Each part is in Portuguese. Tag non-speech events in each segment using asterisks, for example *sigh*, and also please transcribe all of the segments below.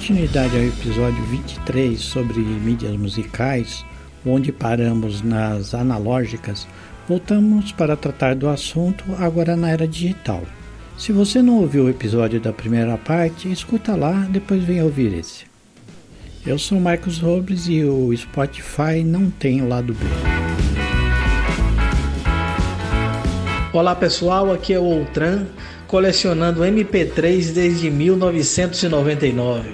continuidade ao episódio 23 sobre mídias musicais, onde paramos nas analógicas, voltamos para tratar do assunto agora na era digital. Se você não ouviu o episódio da primeira parte, escuta lá, depois vem ouvir esse. Eu sou Marcos Robles e o Spotify não tem lado B. Olá pessoal, aqui é o Outran, colecionando MP3 desde 1999.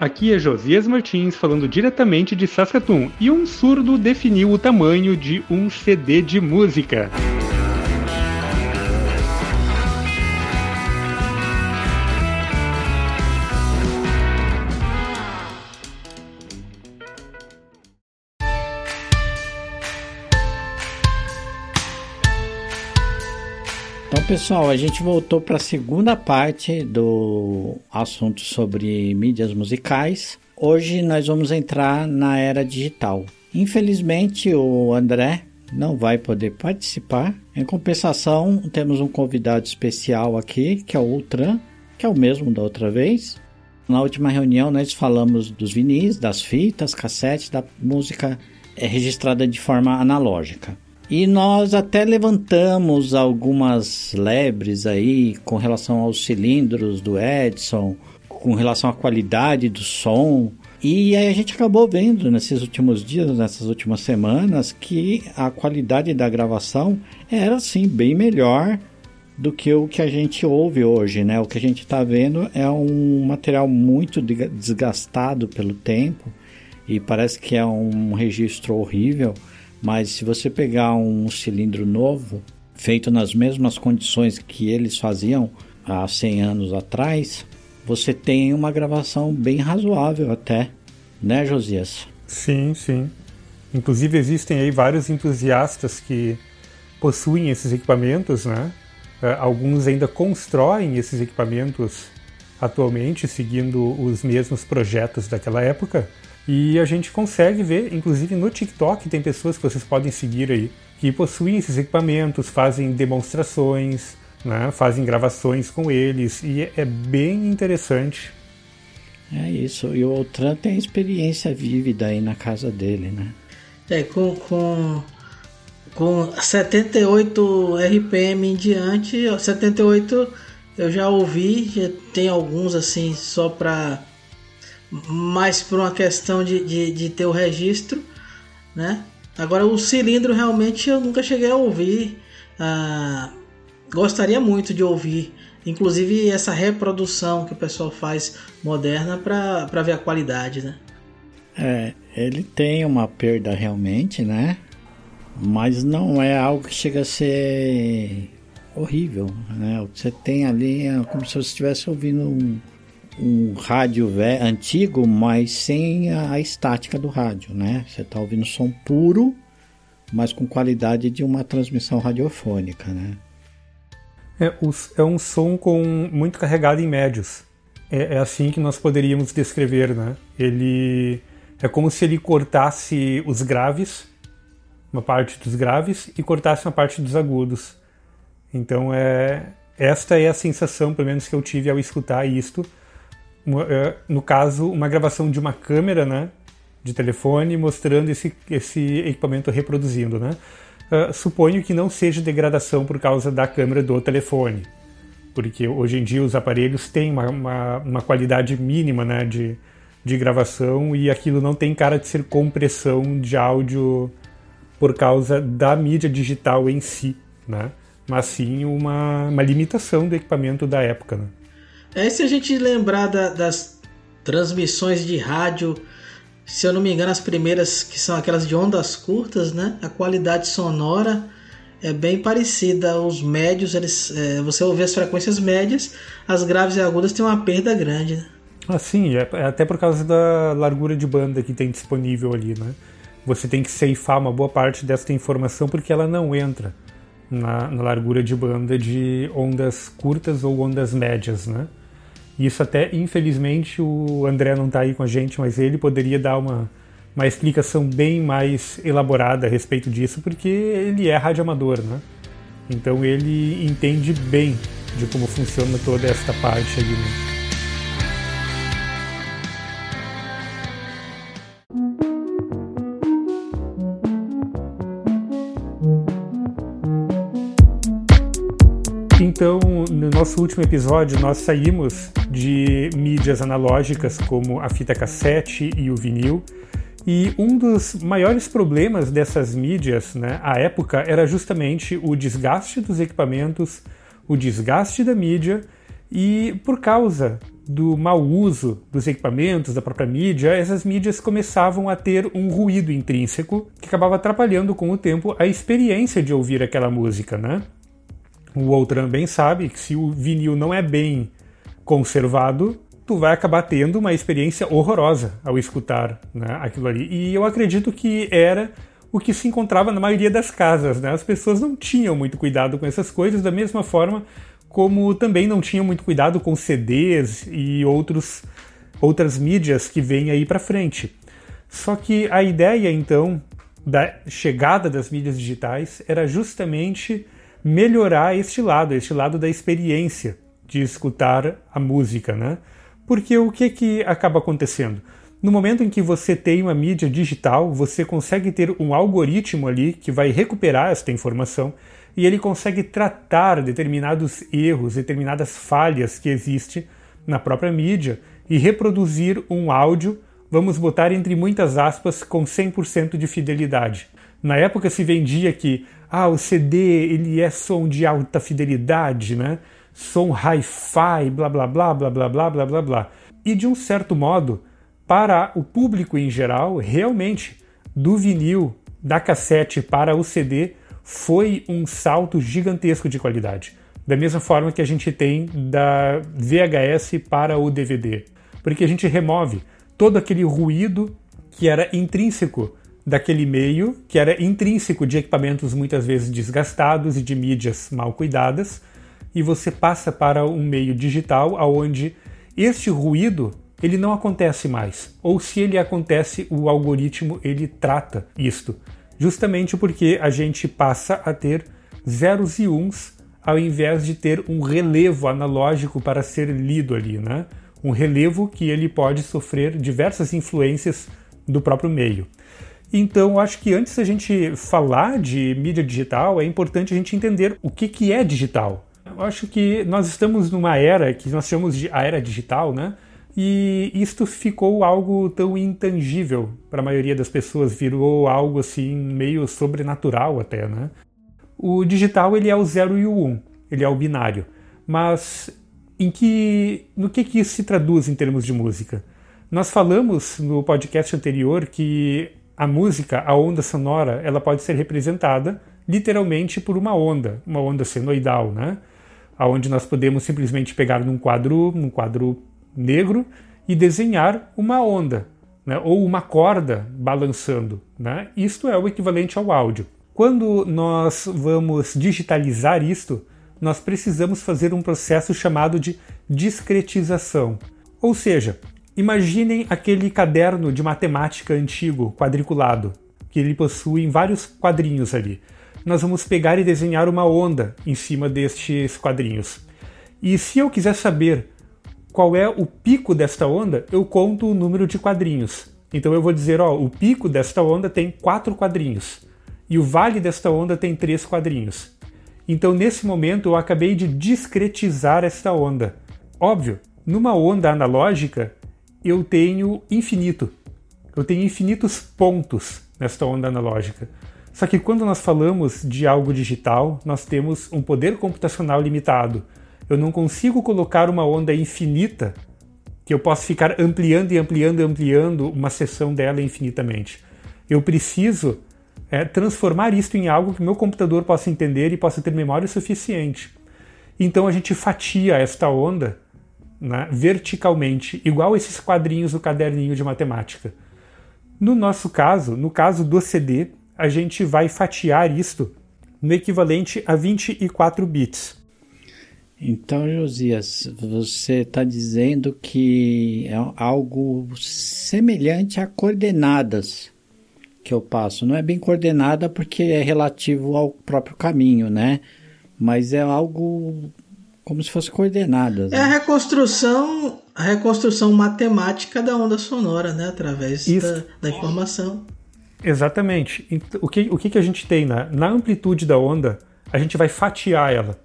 Aqui é Josias Martins falando diretamente de Saskatoon e um surdo definiu o tamanho de um CD de música. Pessoal, a gente voltou para a segunda parte do assunto sobre mídias musicais. Hoje nós vamos entrar na era digital. Infelizmente, o André não vai poder participar. Em compensação, temos um convidado especial aqui, que é o Ultran, que é o mesmo da outra vez. Na última reunião, nós falamos dos vinis, das fitas, cassetes, da música é registrada de forma analógica. E nós até levantamos algumas lebres aí com relação aos cilindros do Edson, com relação à qualidade do som. E aí a gente acabou vendo nesses últimos dias, nessas últimas semanas, que a qualidade da gravação era assim bem melhor do que o que a gente ouve hoje, né? O que a gente está vendo é um material muito desgastado pelo tempo e parece que é um registro horrível. Mas se você pegar um cilindro novo, feito nas mesmas condições que eles faziam há 100 anos atrás, você tem uma gravação bem razoável até, né, Josias? Sim, sim. Inclusive existem aí vários entusiastas que possuem esses equipamentos, né? É, alguns ainda constroem esses equipamentos atualmente, seguindo os mesmos projetos daquela época. E a gente consegue ver, inclusive no TikTok, tem pessoas que vocês podem seguir aí, que possuem esses equipamentos, fazem demonstrações, né, fazem gravações com eles, e é bem interessante. É isso, e o Tran tem experiência vívida aí na casa dele, né? É, com, com, com 78 RPM em diante, 78 eu já ouvi, já tem alguns assim, só para mais por uma questão de, de, de, ter o registro, né? Agora o cilindro realmente eu nunca cheguei a ouvir. Ah, gostaria muito de ouvir, inclusive essa reprodução que o pessoal faz moderna para ver a qualidade, né? É, ele tem uma perda realmente, né? Mas não é algo que chega a ser horrível, né? Você tem ali é como se você estivesse ouvindo um, um rádio antigo, mas sem a, a, estática do rádio, né? Você está ouvindo som puro, mas com qualidade de uma transmissão radiofônica, né? É, é um som com muito carregado em médios. É, é, assim que nós poderíamos descrever, né? Ele é como se ele cortasse os graves, uma parte dos graves, e cortasse uma parte dos agudos. Então é esta é a sensação, pelo menos que eu tive ao escutar isto no caso, uma gravação de uma câmera, né, de telefone, mostrando esse, esse equipamento reproduzindo, né. Uh, suponho que não seja degradação por causa da câmera do telefone, porque hoje em dia os aparelhos têm uma, uma, uma qualidade mínima, né, de, de gravação e aquilo não tem cara de ser compressão de áudio por causa da mídia digital em si, né, mas sim uma, uma limitação do equipamento da época, né. É se a gente lembrar da, das transmissões de rádio, se eu não me engano, as primeiras que são aquelas de ondas curtas, né? A qualidade sonora é bem parecida. Os médios, eles, é, você ouve as frequências médias, as graves e agudas têm uma perda grande. Né? Ah, sim, é, é até por causa da largura de banda que tem disponível ali, né? Você tem que ceifar uma boa parte dessa informação porque ela não entra na, na largura de banda de ondas curtas ou ondas médias, né? Isso até, infelizmente, o André não está aí com a gente, mas ele poderia dar uma, uma explicação bem mais elaborada a respeito disso, porque ele é radioamador, né? Então ele entende bem de como funciona toda esta parte ali. Né? Então, no nosso último episódio, nós saímos de mídias analógicas como a fita cassete e o vinil. E um dos maiores problemas dessas mídias, né, à época, era justamente o desgaste dos equipamentos, o desgaste da mídia e por causa do mau uso dos equipamentos, da própria mídia, essas mídias começavam a ter um ruído intrínseco que acabava atrapalhando com o tempo a experiência de ouvir aquela música, né? O Outram bem sabe que se o vinil não é bem conservado, tu vai acabar tendo uma experiência horrorosa ao escutar né, aquilo ali. E eu acredito que era o que se encontrava na maioria das casas. Né? As pessoas não tinham muito cuidado com essas coisas, da mesma forma como também não tinham muito cuidado com CDs e outros, outras mídias que vêm aí para frente. Só que a ideia, então, da chegada das mídias digitais era justamente melhorar este lado, este lado da experiência de escutar a música, né? Porque o que que acaba acontecendo? No momento em que você tem uma mídia digital, você consegue ter um algoritmo ali que vai recuperar esta informação e ele consegue tratar determinados erros, determinadas falhas que existem na própria mídia e reproduzir um áudio, vamos botar entre muitas aspas, com 100% de fidelidade. Na época se vendia que ah, o CD ele é som de alta fidelidade, né? Som hi-fi, blá blá blá blá blá blá blá blá blá. E de um certo modo, para o público em geral, realmente, do vinil, da cassete para o CD, foi um salto gigantesco de qualidade. Da mesma forma que a gente tem da VHS para o DVD. Porque a gente remove todo aquele ruído que era intrínseco daquele meio que era intrínseco de equipamentos muitas vezes desgastados e de mídias mal cuidadas, e você passa para um meio digital aonde este ruído ele não acontece mais, ou se ele acontece, o algoritmo ele trata isto, justamente porque a gente passa a ter zeros e uns ao invés de ter um relevo analógico para ser lido ali, né? Um relevo que ele pode sofrer diversas influências do próprio meio. Então, acho que antes da gente falar de mídia digital, é importante a gente entender o que, que é digital. Eu acho que nós estamos numa era que nós chamamos de a era digital, né? E isto ficou algo tão intangível para a maioria das pessoas, virou algo assim meio sobrenatural até, né? O digital ele é o zero e o um, ele é o binário. Mas em que, no que, que isso se traduz em termos de música? Nós falamos no podcast anterior que a música, a onda sonora, ela pode ser representada literalmente por uma onda, uma onda senoidal, né? Aonde nós podemos simplesmente pegar num quadro, num quadro negro e desenhar uma onda, né? Ou uma corda balançando, né? Isto é o equivalente ao áudio. Quando nós vamos digitalizar isto, nós precisamos fazer um processo chamado de discretização. Ou seja, Imaginem aquele caderno de matemática antigo, quadriculado, que ele possui vários quadrinhos ali. Nós vamos pegar e desenhar uma onda em cima destes quadrinhos. E se eu quiser saber qual é o pico desta onda, eu conto o número de quadrinhos. Então eu vou dizer, ó, o pico desta onda tem quatro quadrinhos e o vale desta onda tem três quadrinhos. Então nesse momento eu acabei de discretizar esta onda. Óbvio, numa onda analógica eu tenho infinito. Eu tenho infinitos pontos nesta onda analógica. Só que quando nós falamos de algo digital, nós temos um poder computacional limitado. Eu não consigo colocar uma onda infinita que eu possa ficar ampliando e ampliando e ampliando uma seção dela infinitamente. Eu preciso é, transformar isto em algo que meu computador possa entender e possa ter memória suficiente. Então a gente fatia esta onda né, verticalmente, igual esses quadrinhos do caderninho de matemática. No nosso caso, no caso do CD, a gente vai fatiar isto no equivalente a 24 bits. Então, Josias, você está dizendo que é algo semelhante a coordenadas que eu passo. Não é bem coordenada porque é relativo ao próprio caminho, né? Mas é algo como se fossem coordenadas. É a reconstrução, a reconstrução matemática da onda sonora, né? Através da, da, informação. Exatamente. O que, o que, que a gente tem na, na amplitude da onda? A gente vai fatiar ela.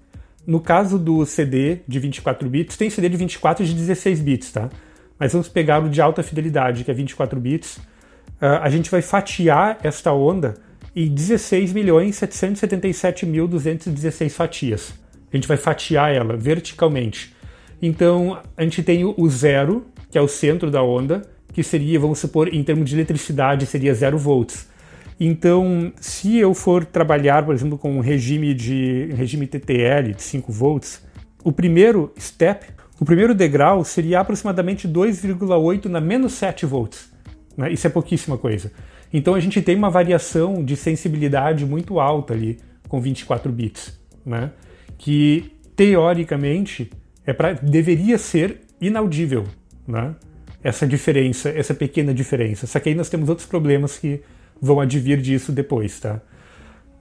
No caso do CD de 24 bits, tem CD de 24 e de 16 bits, tá? Mas vamos pegar o de alta fidelidade, que é 24 bits. Uh, a gente vai fatiar esta onda em 16.777.216 fatias. A gente vai fatiar ela verticalmente. Então, a gente tem o zero, que é o centro da onda, que seria, vamos supor, em termos de eletricidade, seria zero volts. Então, se eu for trabalhar, por exemplo, com um regime de regime TTL de 5 volts, o primeiro step, o primeiro degrau seria aproximadamente 2,8 na menos 7 volts. Né? Isso é pouquíssima coisa. Então a gente tem uma variação de sensibilidade muito alta ali com 24 bits, né? Que teoricamente é pra, deveria ser inaudível, né? essa diferença, essa pequena diferença. Só que aí nós temos outros problemas que vão advir disso depois. Tá?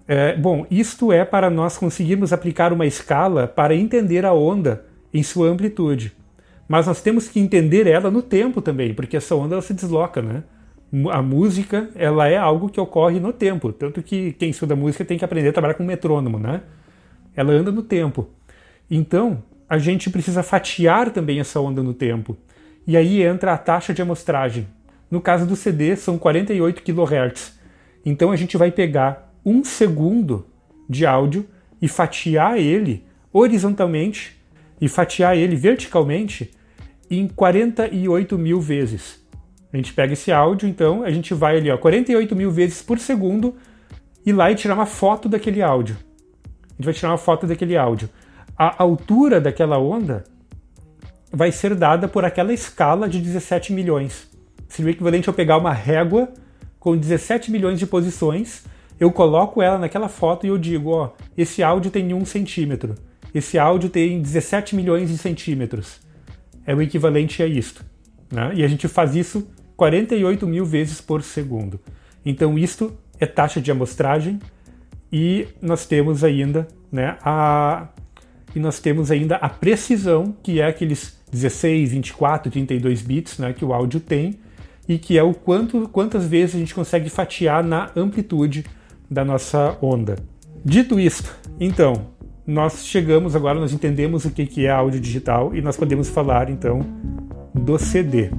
É, bom, isto é para nós conseguirmos aplicar uma escala para entender a onda em sua amplitude. Mas nós temos que entender ela no tempo também, porque essa onda se desloca, né? a música ela é algo que ocorre no tempo, tanto que quem estuda música tem que aprender a trabalhar com metrônomo, né? Ela anda no tempo. Então, a gente precisa fatiar também essa onda no tempo. E aí entra a taxa de amostragem. No caso do CD, são 48 kHz. Então a gente vai pegar um segundo de áudio e fatiar ele horizontalmente e fatiar ele verticalmente em 48 mil vezes. A gente pega esse áudio, então, a gente vai ali, ó, 48 mil vezes por segundo e lá e tirar uma foto daquele áudio. A gente vai tirar uma foto daquele áudio. A altura daquela onda vai ser dada por aquela escala de 17 milhões. Seria o equivalente a eu pegar uma régua com 17 milhões de posições, eu coloco ela naquela foto e eu digo, ó, esse áudio tem 1 centímetro, esse áudio tem 17 milhões de centímetros. É o equivalente a isto. Né? E a gente faz isso 48 mil vezes por segundo. Então isto é taxa de amostragem e nós temos ainda né, a e nós temos ainda a precisão, que é aqueles 16, 24, 32 bits né, que o áudio tem, e que é o quanto, quantas vezes a gente consegue fatiar na amplitude da nossa onda. Dito isto, então, nós chegamos agora, nós entendemos o que é áudio digital e nós podemos falar então do CD.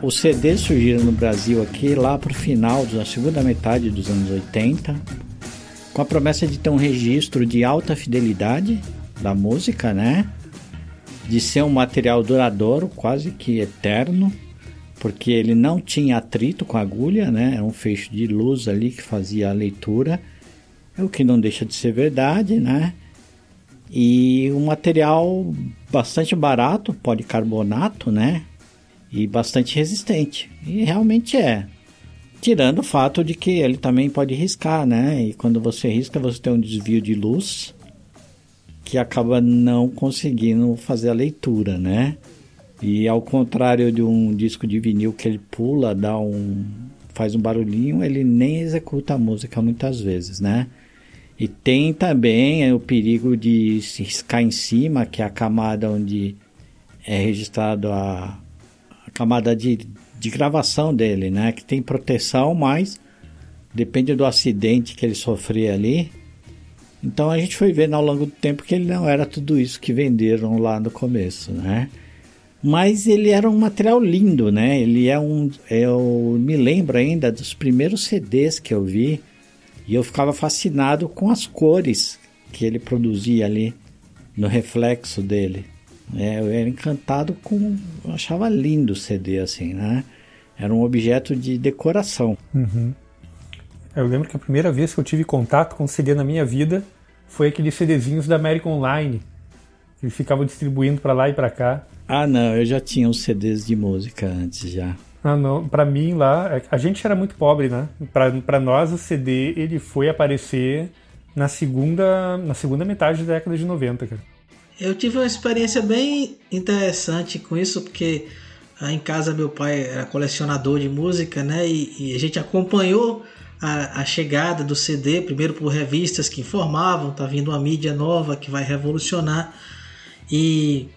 Os CDs surgiram no Brasil aqui lá para o final da segunda metade dos anos 80, com a promessa de ter um registro de alta fidelidade da música, né? De ser um material duradouro, quase que eterno, porque ele não tinha atrito com a agulha, né? Era um feixe de luz ali que fazia a leitura, o que não deixa de ser verdade, né? E um material bastante barato, policarbonato, né? E bastante resistente. E realmente é. Tirando o fato de que ele também pode riscar, né? E quando você risca, você tem um desvio de luz que acaba não conseguindo fazer a leitura, né? E ao contrário de um disco de vinil que ele pula, dá um faz um barulhinho, ele nem executa a música muitas vezes, né? E tem também o perigo de se riscar em cima, que é a camada onde é registrado a, camada de, de gravação dele, né? Que tem proteção, mas depende do acidente que ele sofrer ali. Então a gente foi vendo ao longo do tempo que ele não era tudo isso que venderam lá no começo, né? Mas ele era um material lindo, né? Ele é um. Eu me lembro ainda dos primeiros CDs que eu vi e eu ficava fascinado com as cores que ele produzia ali no reflexo dele. É, eu era encantado com. Eu achava lindo o CD, assim, né? Era um objeto de decoração. Uhum. Eu lembro que a primeira vez que eu tive contato com CD na minha vida foi aqueles CDzinhos da American Online. Que eles ficavam distribuindo para lá e para cá. Ah, não, eu já tinha os CDs de música antes já. Ah, não. Pra mim lá, a gente era muito pobre, né? Pra, pra nós o CD ele foi aparecer na segunda, na segunda metade da década de 90, cara. Eu tive uma experiência bem interessante com isso, porque ah, em casa meu pai era colecionador de música, né? E, e a gente acompanhou a, a, chegada do CD, primeiro por revistas que informavam, tá vindo uma mídia nova que vai revolucionar. E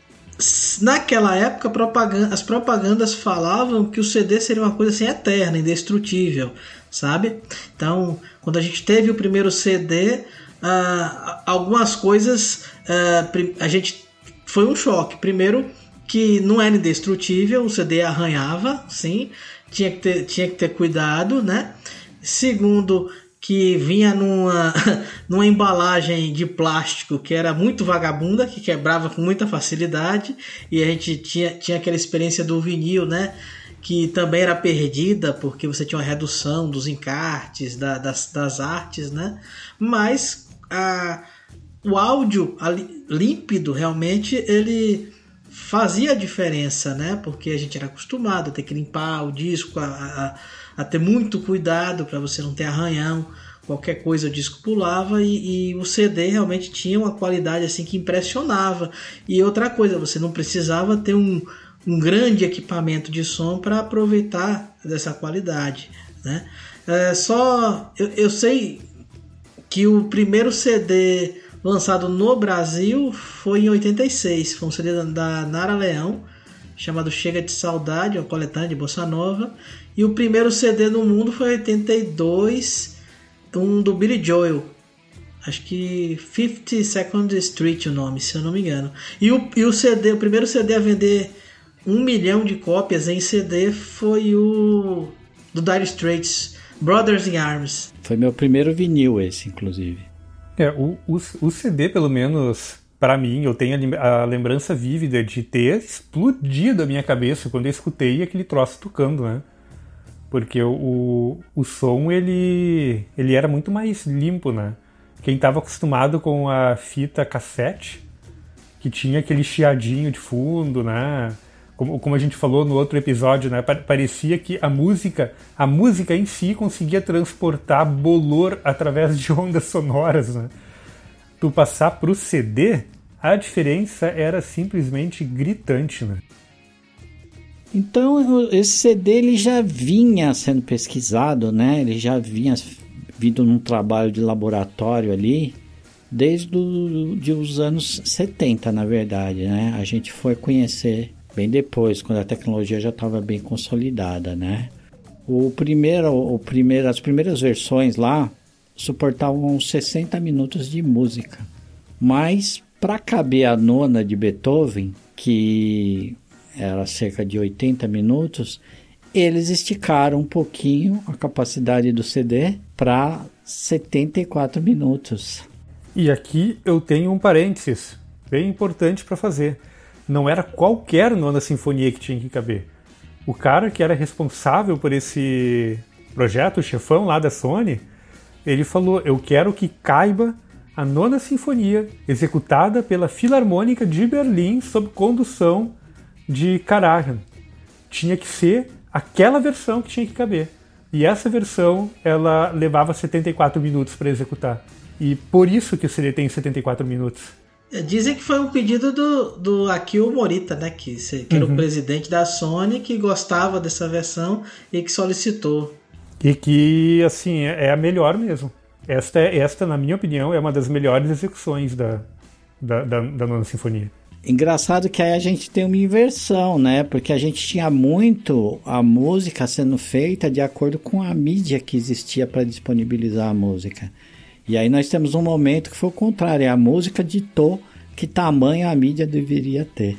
naquela época propaganda, as propagandas falavam que o CD seria uma coisa assim eterna, indestrutível, sabe? Então, quando a gente teve o primeiro CD, ah, algumas coisas uh, a gente foi um choque. Primeiro que não era indestrutível, o CD arranhava, sim, tinha que ter, tinha que ter cuidado, né? Segundo, que vinha numa, *laughs* numa embalagem de plástico que era muito vagabunda, que quebrava com muita facilidade, e a gente tinha, tinha aquela experiência do vinil, né? Que também era perdida porque você tinha uma redução dos encartes, da, das, das artes, né? Mas a, o áudio límpido realmente ele fazia a diferença, né? Porque a gente era acostumado a ter que limpar o disco, a, a, a ter muito cuidado para você não ter arranhão, qualquer coisa o disco pulava e, e, o CD realmente tinha uma qualidade assim que impressionava. E outra coisa, você não precisava ter um, um grande equipamento de som para aproveitar dessa qualidade, né? É, só eu, eu sei que o primeiro CD lançado no Brasil foi em 86. Foi um CD da Nara Leão, chamado Chega de Saudade, uma coletânea de Bossa Nova. E o primeiro CD no mundo foi em 82, um do Billy Joel. Acho que 50 Second Street o nome, se eu não me engano. E o, e o CD, o primeiro CD a vender um milhão de cópias em CD foi o do Dire Straits, Brothers in Arms. Foi meu primeiro vinil esse, inclusive. É, o, o, o CD, pelo menos para mim, eu tenho a, a, lembrança vívida de ter explodido a minha cabeça quando eu escutei aquele troço tocando, né? Porque o, o som, ele, ele era muito mais limpo, né? Quem estava acostumado com a fita cassete, que tinha aquele chiadinho de fundo, né? Como, como a gente falou no outro episódio, né? Parecia que a música, a música em si conseguia transportar bolor através de ondas sonoras, né? Tu passar para o CD, a diferença era simplesmente gritante, né? Então esse CD ele já vinha sendo pesquisado, né? Ele já vinha vindo num trabalho de laboratório ali desde os anos 70, na verdade, né? A gente foi conhecer bem depois, quando a tecnologia já estava bem consolidada, né? O primeiro, o primeiro, as primeiras versões lá suportavam 60 minutos de música, mas para caber a nona de Beethoven, que era cerca de 80 minutos, eles esticaram um pouquinho a capacidade do CD para 74 minutos. E aqui eu tenho um parênteses bem importante para fazer não era qualquer nona sinfonia que tinha que caber. O cara que era responsável por esse projeto, o chefão lá da Sony, ele falou: Eu quero que caiba a nona sinfonia, executada pela Filarmônica de Berlim sob condução de Karajan. Tinha que ser aquela versão que tinha que caber. E essa versão, ela levava 74 minutos para executar. E por isso que o CD tem 74 minutos. Dizem que foi um pedido do, do Akio Morita, né? Que, que era uhum. o presidente da Sony, que gostava dessa versão e que solicitou. E que, assim, é, é a melhor mesmo. Esta, esta, na minha opinião, é uma das melhores execuções da, da, da, da Nona Sinfonia. Engraçado que aí a gente tem uma inversão, né? Porque a gente tinha muito a música sendo feita de acordo com a mídia que existia para disponibilizar a música. E aí nós temos um momento que foi o contrário, a música ditou que tamanho a mídia deveria ter.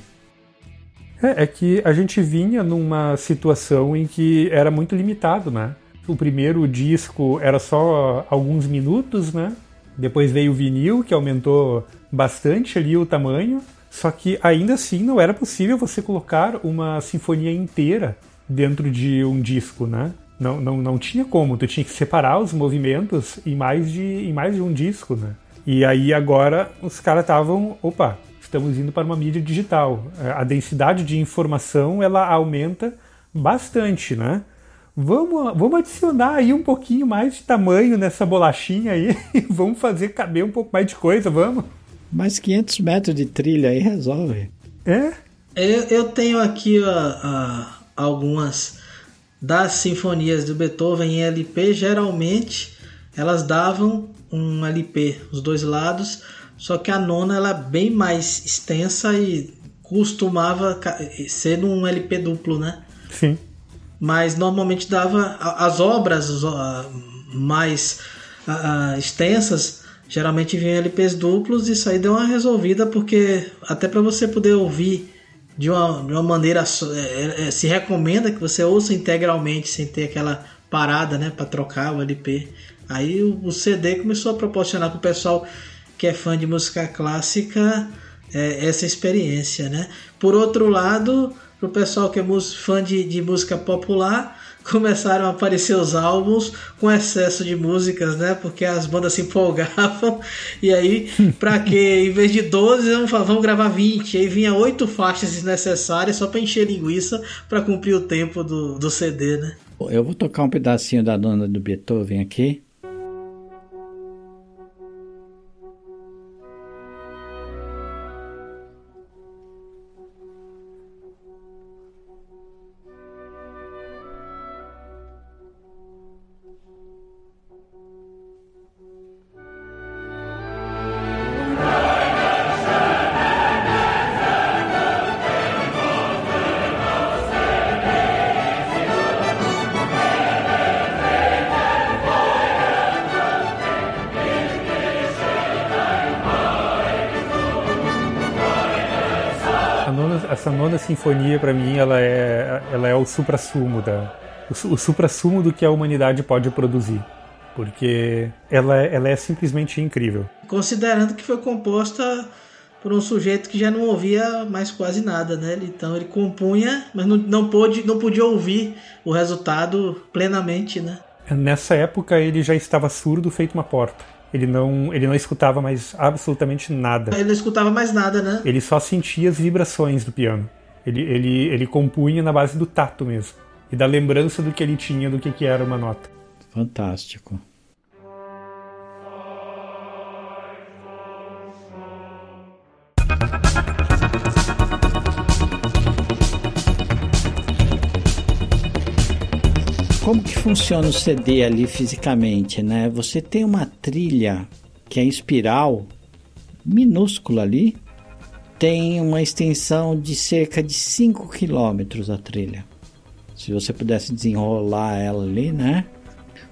É, é que a gente vinha numa situação em que era muito limitado, né? O primeiro disco era só alguns minutos, né? Depois veio o vinil, que aumentou bastante ali o tamanho. Só que ainda assim não era possível você colocar uma sinfonia inteira dentro de um disco, né? Não, não, não tinha como, tu tinha que separar os movimentos em mais de, em mais de um disco, né? E aí agora os caras estavam, opa, estamos indo para uma mídia digital. É, a densidade de informação ela aumenta bastante, né? vamos, vamos adicionar aí um pouquinho mais de tamanho nessa bolachinha aí, *laughs* vamos fazer caber um pouco mais de coisa, vamos. Mais 500 metros de trilha aí resolve. É? Eu, eu tenho aqui algumas das sinfonias do Beethoven em LP, geralmente elas davam um LP, os dois lados, só que a nona ela é bem mais extensa e costumava ser num LP duplo, né? Sim. Mas normalmente dava as obras mais extensas geralmente vinham LPs duplos e isso aí deu uma resolvida porque até para você poder ouvir de uma, de uma maneira é, é, se recomenda que você ouça integralmente sem ter aquela parada né para trocar o LP aí o, o CD começou a proporcionar para o pessoal que é fã de música clássica é, essa experiência, né? Por outro lado, para o pessoal que é fã de, de música popular, começaram a aparecer os álbuns com excesso de músicas, né? Porque as bandas se empolgavam. E aí, para que em vez de 12, vamos, vamos gravar 20. E aí vinha oito faixas desnecessárias só para encher linguiça para cumprir o tempo do, do CD, né? Eu vou tocar um pedacinho da dona do Beethoven aqui. Sinfonia para mim ela é ela é o suprassumo da o, o suprassumo do que a humanidade pode produzir. Porque ela, é, ela é simplesmente incrível. Considerando que foi composta por um sujeito que já não ouvia mais quase nada né? Então ele compunha mas não, não pôde não podia ouvir o resultado plenamente né? Nessa época ele já estava surdo feito uma porta ele não, ele não escutava mais absolutamente nada. Ele não escutava mais nada, né? Ele só sentia as vibrações do piano. Ele, ele, ele compunha na base do tato mesmo. E da lembrança do que ele tinha do que, que era uma nota. Fantástico. Funciona o CD ali fisicamente, né? Você tem uma trilha que é espiral minúscula ali, tem uma extensão de cerca de 5 quilômetros a trilha. Se você pudesse desenrolar ela ali, né?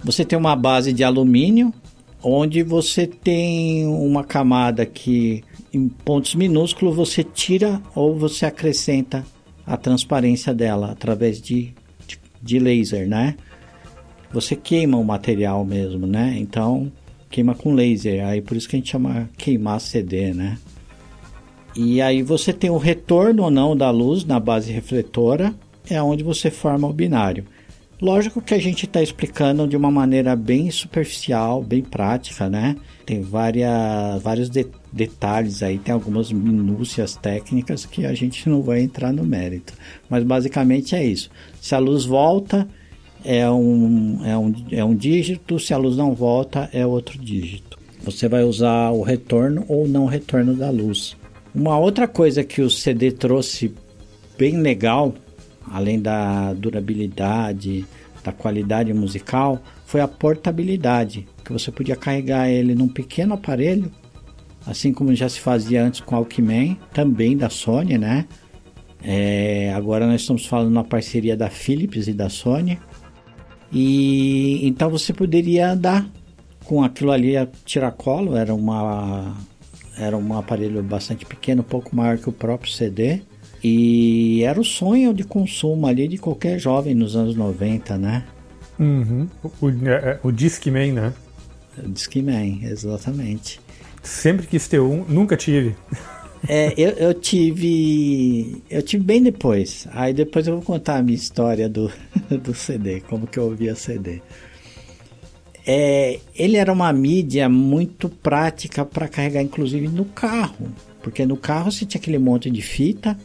Você tem uma base de alumínio, onde você tem uma camada que em pontos minúsculos você tira ou você acrescenta a transparência dela através de, de, de laser, né? Você queima o material mesmo, né? Então queima com laser, aí por isso que a gente chama queimar CD, né? E aí você tem o retorno ou não da luz na base refletora, é onde você forma o binário. Lógico que a gente está explicando de uma maneira bem superficial, bem prática, né? Tem várias, vários de, detalhes aí, tem algumas minúcias técnicas que a gente não vai entrar no mérito. Mas basicamente é isso. Se a luz volta, é um, é um, é um dígito, se a luz não volta, é outro dígito. Você vai usar o retorno ou não retorno da luz. Uma outra coisa que o CD trouxe bem legal, além da durabilidade, da qualidade musical, foi a portabilidade, que você podia carregar ele num pequeno aparelho, assim como já se fazia antes com o Walkman, também da Sony, né? É, agora nós estamos falando na parceria da Philips e da Sony. E então você poderia andar com aquilo ali a tiracolo, era uma era um aparelho bastante pequeno, um pouco maior que o próprio CD. E era o sonho de consumo ali de qualquer jovem nos anos 90, né? Uhum. O, o, é, é, o Discman, né? O Discman, exatamente. Sempre quis ter um, nunca tive. É, eu, eu tive. Eu tive bem depois. Aí depois eu vou contar a minha história do, *laughs* do CD, como que eu ouvia CD é, ele era uma mídia muito prática para carregar, inclusive no carro, porque no carro você tinha aquele monte de fita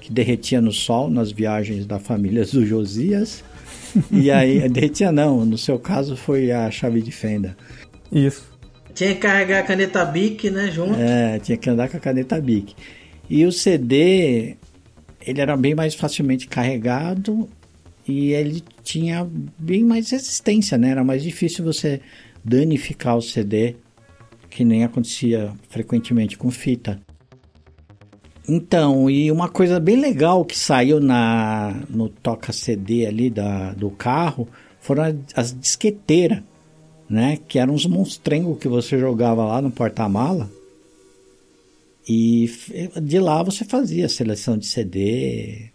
que derretia no sol nas viagens da família do Josias. *laughs* e aí, derretia não, no seu caso foi a chave de fenda. Isso. Tinha que carregar a caneta Bic, né, junto? É, tinha que andar com a caneta Bic. E o CD, ele era bem mais facilmente carregado e ele tinha bem mais resistência, né? Era mais difícil você danificar o CD, que nem acontecia frequentemente com fita. Então, e uma coisa bem legal que saiu na no toca CD ali da, do carro foram as disqueteiras, né? Que eram uns monstrengos que você jogava lá no porta-mala. E de lá você fazia seleção de CD,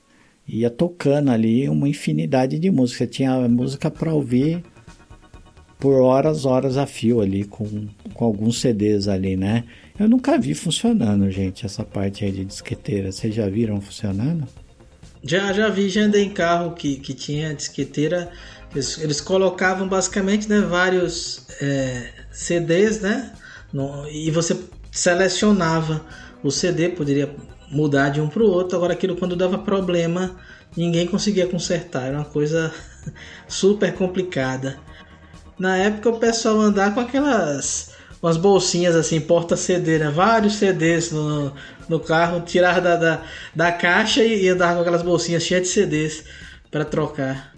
ia tocando ali uma infinidade de música. Você tinha música para ouvir por horas, horas a fio ali, com, com alguns CDs ali, né? Eu nunca vi funcionando, gente, essa parte aí de disqueteira. Vocês já viram funcionando? Já, já vi, já andei em carro que, que tinha disqueteira. Eles, eles colocavam basicamente né, vários é, CDs, né? No, e você selecionava o CD, poderia mudar de um para o outro. Agora, aquilo quando dava problema, ninguém conseguia consertar. Era uma coisa *laughs* super complicada. Na época, o pessoal andava com aquelas umas bolsinhas assim, porta-CD, né? Vários CDs no, no carro, tirar da, da, da caixa e, e andar com aquelas bolsinhas cheias de CDs para trocar.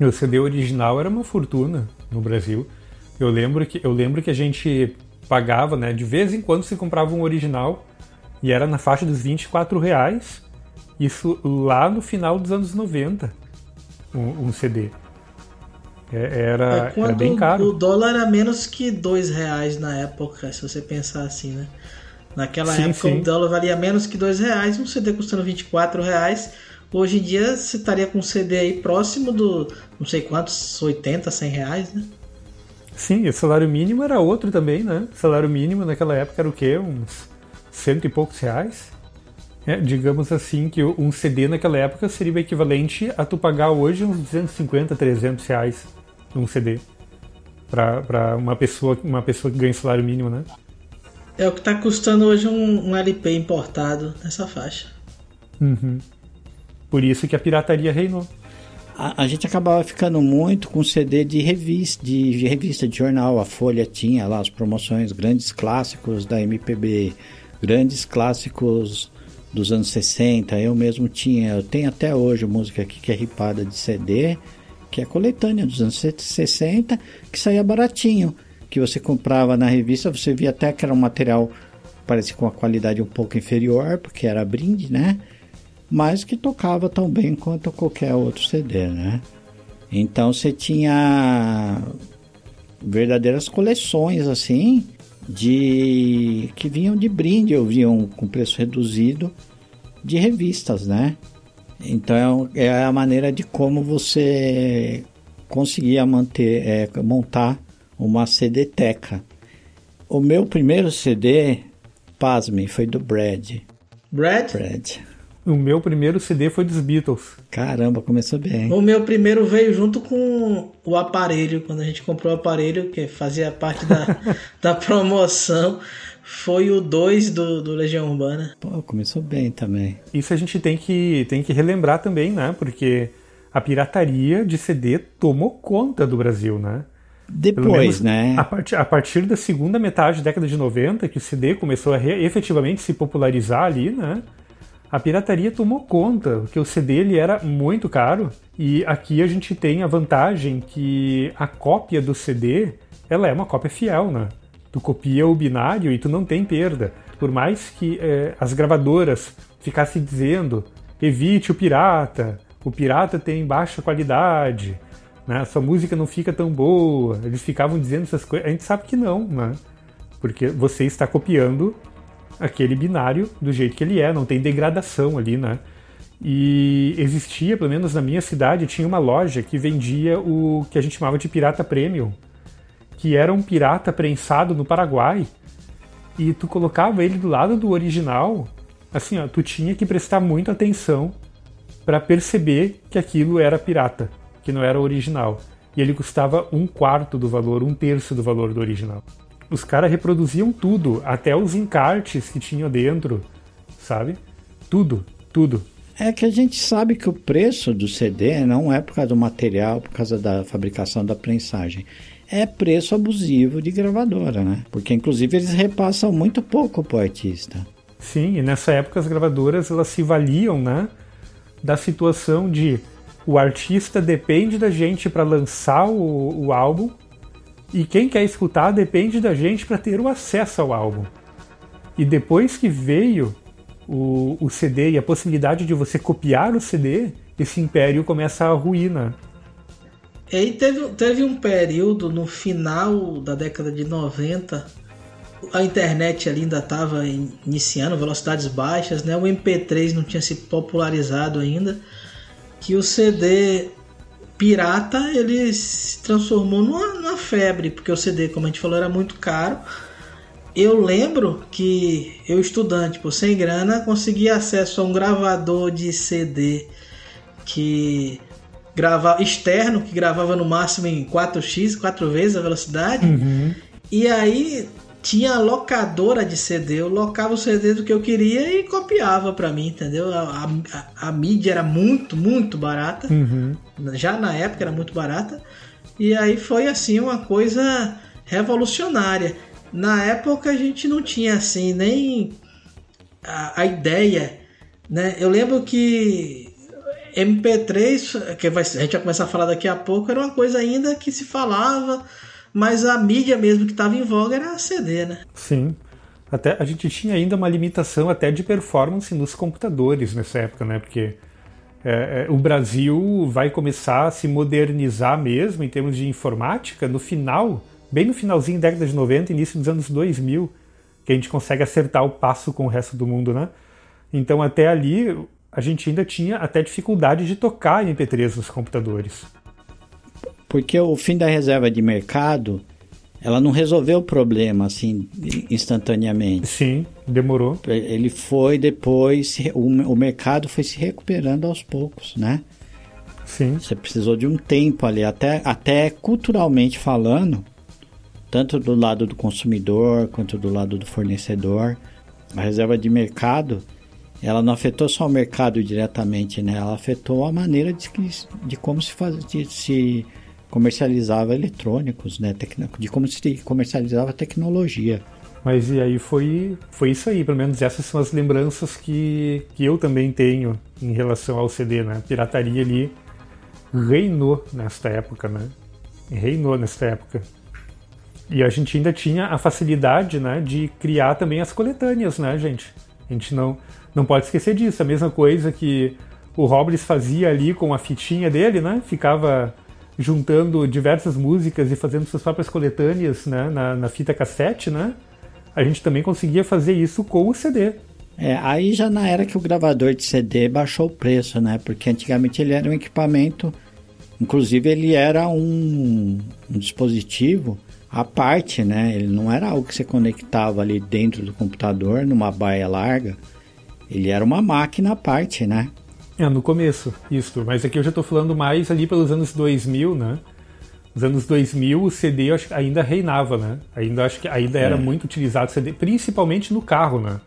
O CD original era uma fortuna no Brasil. Eu lembro que, eu lembro que a gente pagava, né? De vez em quando se comprava um original e era na faixa dos 24 reais. Isso lá no final dos anos 90, um, um CD. É, era, é era bem caro. O dólar era menos que dois reais na época, se você pensar assim, né? Naquela sim, época sim. o dólar valia menos que dois reais, um CD custando 24 reais. Hoje em dia você estaria com um CD aí próximo do, não sei quantos, 80, 100 reais, né? Sim, o salário mínimo era outro também, né? O salário mínimo naquela época era o quê? Uns cento e poucos reais. É, digamos assim que um CD naquela época seria o equivalente a tu pagar hoje uns 250, 300 reais num CD para uma pessoa, uma pessoa que ganha salário mínimo, né? É o que está custando hoje um, um, LP importado nessa faixa. Uhum. Por isso que a pirataria reinou. A, a, gente acabava ficando muito com CD de revista, de, de revista de jornal. A Folha tinha lá as promoções, grandes clássicos da MPB, grandes clássicos dos anos 60. Eu mesmo tinha, eu tenho até hoje música aqui que é ripada de CD, que é coletânea dos anos 60, que saía baratinho. Que você comprava na revista, você via até que era um material parece com uma qualidade um pouco inferior, porque era brinde, né? Mas que tocava tão bem quanto qualquer outro CD, né? Então você tinha verdadeiras coleções assim de que vinham de brinde ou vinham com preço reduzido de revistas, né? Então é, é a maneira de como você conseguia manter, é, montar uma CD-teca. O meu primeiro CD, pasme, foi do Brad. Brad? Brad. O meu primeiro CD foi dos Beatles. Caramba, começou bem. O meu primeiro veio junto com o aparelho, quando a gente comprou o aparelho, que fazia parte da, *laughs* da promoção. Foi o 2 do, do Legião Urbana. Pô, começou bem também. Isso a gente tem que, tem que relembrar também, né? Porque a pirataria de CD tomou conta do Brasil, né? Depois, né? A, part, a partir da segunda metade da década de 90, que o CD começou a re, efetivamente se popularizar ali, né? A pirataria tomou conta, porque o CD ele era muito caro e aqui a gente tem a vantagem que a cópia do CD ela é uma cópia fiel, né? Tu copia o binário e tu não tem perda. Por mais que é, as gravadoras ficassem dizendo evite o pirata, o pirata tem baixa qualidade, né? sua música não fica tão boa, eles ficavam dizendo essas coisas, a gente sabe que não, né? Porque você está copiando aquele binário do jeito que ele é, não tem degradação ali, né? E existia, pelo menos na minha cidade, tinha uma loja que vendia o que a gente chamava de pirata premium, que era um pirata prensado no Paraguai, e tu colocava ele do lado do original, assim, ó, tu tinha que prestar muita atenção para perceber que aquilo era pirata, que não era original. E ele custava um quarto do valor, um terço do valor do original os caras reproduziam tudo, até os encartes que tinham dentro, sabe? Tudo, tudo. É que a gente sabe que o preço do CD não é por causa do material, por causa da fabricação da prensagem. É preço abusivo de gravadora, né? Porque inclusive eles repassam muito pouco pro artista. Sim, e nessa época as gravadoras elas se valiam, né, da situação de o artista depende da gente para lançar o, o álbum e quem quer escutar depende da gente para ter o acesso ao álbum. E depois que veio o, o CD e a possibilidade de você copiar o CD, esse império começa a ruína. E aí teve, teve um período no final da década de 90, a internet ainda estava iniciando, velocidades baixas, né? o MP3 não tinha se popularizado ainda, que o CD pirata ele se transformou numa, numa febre, porque o CD, como a gente falou, era muito caro eu lembro que eu, estudante, por sem grana, conseguia acesso a um gravador de CD que gravava externo, que gravava no máximo em 4x, 4 vezes a velocidade. Uhum. E aí tinha locadora de CD, eu locava o CD do que eu queria e copiava para mim, entendeu? A, a, a, mídia era muito, muito barata. Uhum. Já na época era muito barata. E aí foi assim uma coisa revolucionária na época a gente não tinha assim nem a, a ideia, né? Eu lembro que MP3, que vai, a gente vai começar a falar daqui a pouco, era uma coisa ainda que se falava, mas a mídia mesmo que estava em voga era a CD, né? Sim. Até a gente tinha ainda uma limitação até de performance nos computadores nessa época, né? Porque é, é, o Brasil vai começar a se modernizar mesmo em termos de informática no final bem no finalzinho da década de 90, início dos anos 2000, que a gente consegue acertar o passo com o resto do mundo, né? Então até ali a gente ainda tinha até dificuldade de tocar MP3 nos computadores. Porque o fim da reserva de mercado, ela não resolveu o problema assim instantaneamente. Sim, demorou. Ele foi depois, o, mercado foi se recuperando aos poucos, né? Sim. Você precisou de um tempo ali, até, até culturalmente falando, tanto do lado do consumidor quanto do lado do fornecedor. A reserva de mercado, ela não afetou só o mercado diretamente, né? Ela afetou a maneira de, de como se faz, de, se comercializava eletrônicos, né? De como se comercializava tecnologia. Mas e aí foi, foi isso aí, pelo menos essas são as lembranças que, que eu também tenho em relação ao CD, né? A pirataria ali reinou nesta época, né? Reinou nesta época. E a gente ainda tinha a facilidade né, de criar também as coletâneas, né, gente? A gente não, não pode esquecer disso. A mesma coisa que o Robles fazia ali com a fitinha dele, né? Ficava juntando diversas músicas e fazendo suas próprias coletâneas né, na, na fita cassete, né? A gente também conseguia fazer isso com o CD. É, aí já na era que o gravador de CD baixou o preço, né? Porque antigamente ele era um equipamento, inclusive ele era um, um dispositivo à parte, né? Ele não era algo que você conectava ali dentro do computador, numa baia larga. Ele era uma máquina à parte, né? É, no começo, isso. Mas aqui eu já estou falando mais ali pelos anos 2000, né? Nos anos 2000 o CD acho que ainda reinava, né? Ainda acho que ainda era é. muito utilizado o CD, principalmente no carro, né?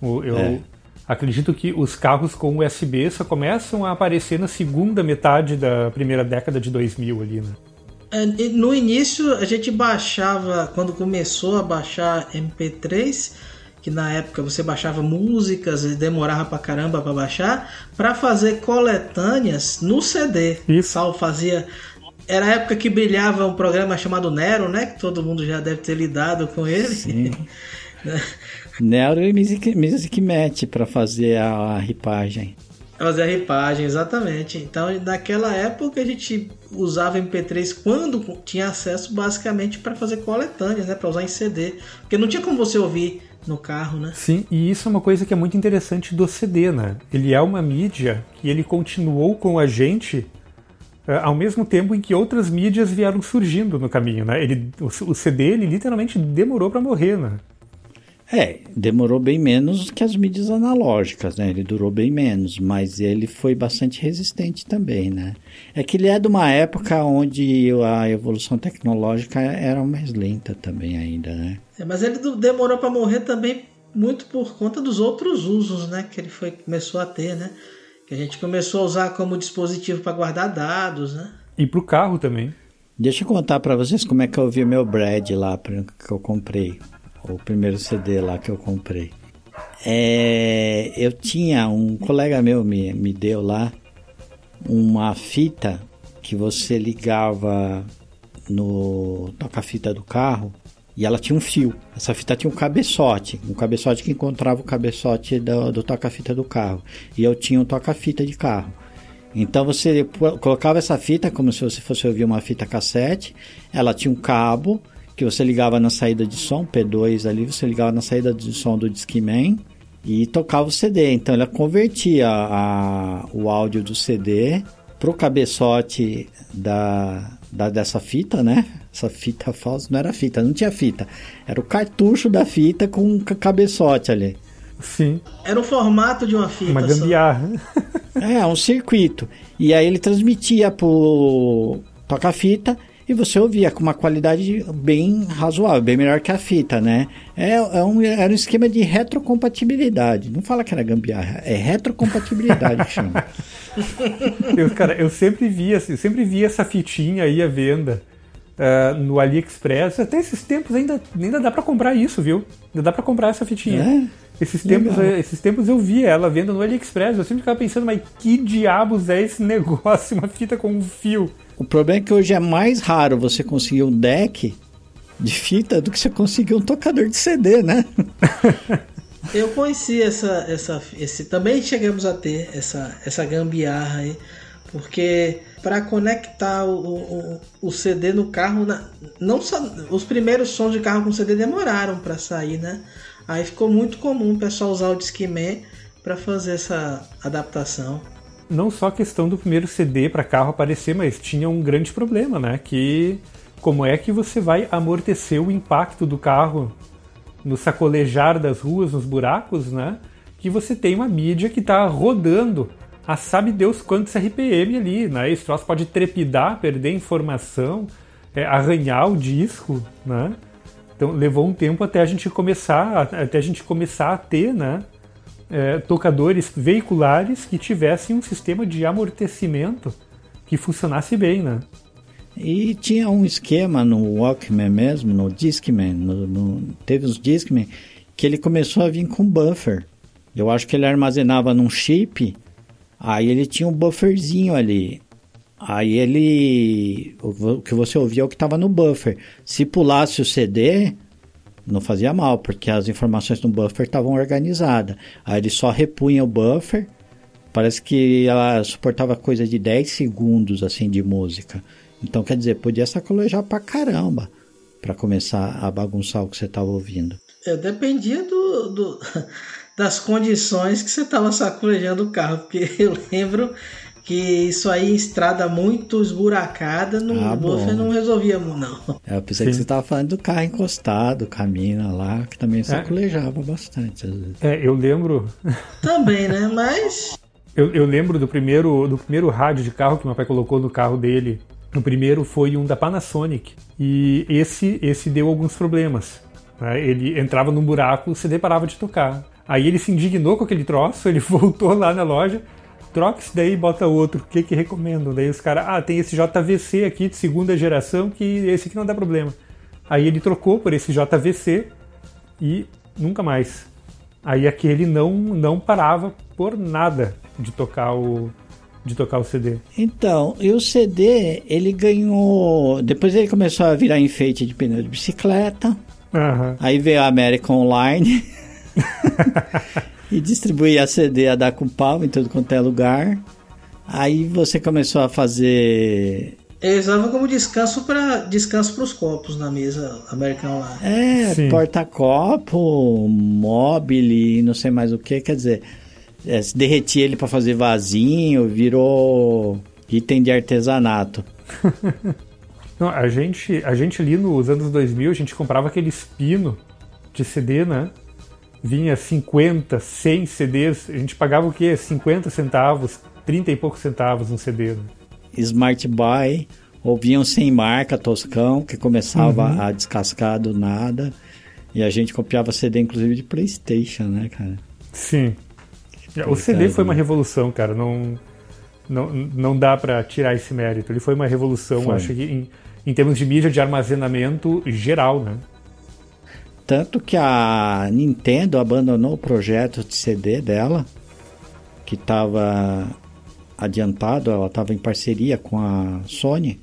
Eu é. acredito que os carros com USB só começam a aparecer na segunda metade da primeira década de 2000 ali, né? É, no início a gente baixava, quando começou a baixar MP3, que na época você baixava músicas e demorava pra caramba para baixar, para fazer coletâneas no CD. Isso. Sal fazia. Era a época que brilhava um programa chamado Nero, né? Que todo mundo já deve ter lidado com ele. Sim. *laughs* Nero e Music, Music Match para fazer a, a ripagem. Fazer a ripagem, exatamente. Então, naquela época a gente usava MP3 quando tinha acesso basicamente para fazer coletâneas, né, para usar em CD, porque não tinha como você ouvir no carro, né? Sim, e isso é uma coisa que é muito interessante do CD, né? Ele é uma mídia que ele continuou com a gente uh, ao mesmo tempo em que outras mídias vieram surgindo no caminho, né? Ele, o CD ele literalmente demorou para morrer, né? É, demorou bem menos que as mídias analógicas, né? Ele durou bem menos, mas ele foi bastante resistente também, né? É que ele é de uma época onde a evolução tecnológica era mais lenta também ainda, né? É, mas ele demorou para morrer também muito por conta dos outros usos, né? Que ele foi, começou a ter, né? Que a gente começou a usar como dispositivo para guardar dados, né? E para o carro também. Deixa eu contar para vocês como é que eu vi meu Brad lá que eu comprei. O primeiro CD lá que eu comprei. É, eu tinha um colega meu me, me deu lá uma fita que você ligava no toca-fita do carro e ela tinha um fio. Essa fita tinha um cabeçote, um cabeçote que encontrava o cabeçote do, do toca-fita do carro. E eu tinha um toca-fita de carro. Então você colocava essa fita como se você fosse ouvir uma fita cassete. Ela tinha um cabo que você ligava na saída de som, P2 ali, você ligava na saída de som do Discman e tocava o CD. Então ela convertia a, o áudio do CD pro cabeçote da, da, dessa fita, né? Essa fita falsa não era fita, não tinha fita. Era o cartucho da fita com um cabeçote ali. Sim. Era o formato de uma fita. Uma gambiarra. é, um circuito. E aí ele transmitia pro toca-fita e você ouvia com uma qualidade bem razoável, bem melhor que a fita, né? É, é um, era um esquema de retrocompatibilidade. Não fala que era gambiarra, é retrocompatibilidade que chama. *laughs* Eu, cara, eu sempre via, sempre via essa fitinha aí à venda. Uh, no AliExpress, até esses tempos ainda, ainda dá para comprar isso, viu? Ainda dá para comprar essa fitinha. É? Esses tempos, esses tempos eu vi ela venda no AliExpress. Eu sempre ficava pensando, mas que diabos é esse *laughs* negócio? Uma fita com um fio. O problema é que hoje é mais raro você conseguir um deck de fita do que você conseguir um tocador de CD, né? *laughs* Eu conheci essa, essa, esse também chegamos a ter essa, essa gambiarra aí, porque para conectar o, o, o, CD no carro, não só, os primeiros sons de carro com CD demoraram para sair, né? Aí ficou muito comum o pessoal usar o Discman para fazer essa adaptação não só a questão do primeiro CD para carro aparecer, mas tinha um grande problema, né? Que como é que você vai amortecer o impacto do carro no sacolejar das ruas, nos buracos, né? Que você tem uma mídia que está rodando a sabe Deus quantos RPM ali, né? Esse troço pode trepidar, perder informação, é, arranhar o disco, né? Então levou um tempo até a gente começar, até a gente começar a ter, né? É, tocadores veiculares que tivessem um sistema de amortecimento que funcionasse bem, né? E tinha um esquema no Walkman mesmo, no Discman, no, no, teve os Discman, que ele começou a vir com buffer. Eu acho que ele armazenava num chip, aí ele tinha um bufferzinho ali. Aí ele. O que você ouvia é o que estava no buffer. Se pulasse o CD, não fazia mal, porque as informações no buffer estavam organizadas. Aí ele só repunha o buffer. Parece que ela suportava coisa de 10 segundos assim de música. Então quer dizer, podia sacolejar pra caramba para começar a bagunçar o que você estava ouvindo. É, dependia do, do, *laughs* das condições que você estava sacolejando o carro, porque *laughs* eu lembro que isso aí estrada muito esburacada, no ah, buffer não resolvia não. É, eu pensei Sim. que você estava falando do carro encostado, caminho lá, que também sacolejava é. bastante às vezes. É, eu lembro. Também, né? Mas. Eu, eu lembro do primeiro, do primeiro rádio de carro que meu pai colocou no carro dele. O primeiro foi um da Panasonic. E esse, esse deu alguns problemas. Né? Ele entrava num buraco, o CD parava de tocar. Aí ele se indignou com aquele troço, ele *laughs* voltou lá na loja, troca esse daí e bota outro. O que que recomendo? Daí os caras, ah, tem esse JVC aqui de segunda geração que esse aqui não dá problema. Aí ele trocou por esse JVC e nunca mais. Aí aquele não não parava por nada de tocar o de tocar o CD. Então, e o CD, ele ganhou, depois ele começou a virar enfeite de pneu de bicicleta. Uhum. Aí veio a American Online. *laughs* e distribuía CD a dar com pau em tudo quanto é lugar. Aí você começou a fazer. Eu usava como descanso para descanso para os copos na mesa americana lá. É, porta-copo, mobile, não sei mais o que. Quer dizer, é, derretia ele para fazer vasinho, virou item de artesanato. *laughs* Não, a gente, a gente ali nos anos 2000, a gente comprava aquele espino de CD, né? Vinha 50, 100 CDs, a gente pagava o quê? 50 centavos, 30 e poucos centavos um CD. Né? Smart Buy, ouviam sem marca, Toscão, que começava uhum. a descascar do nada. E a gente copiava CD, inclusive, de Playstation, né, cara? Sim. O CD foi uma revolução, cara. Não, não, não dá para tirar esse mérito. Ele foi uma revolução, foi. acho que em, em termos de mídia de armazenamento geral, né? Tanto que a Nintendo abandonou o projeto de CD dela, que estava adiantado, ela estava em parceria com a Sony.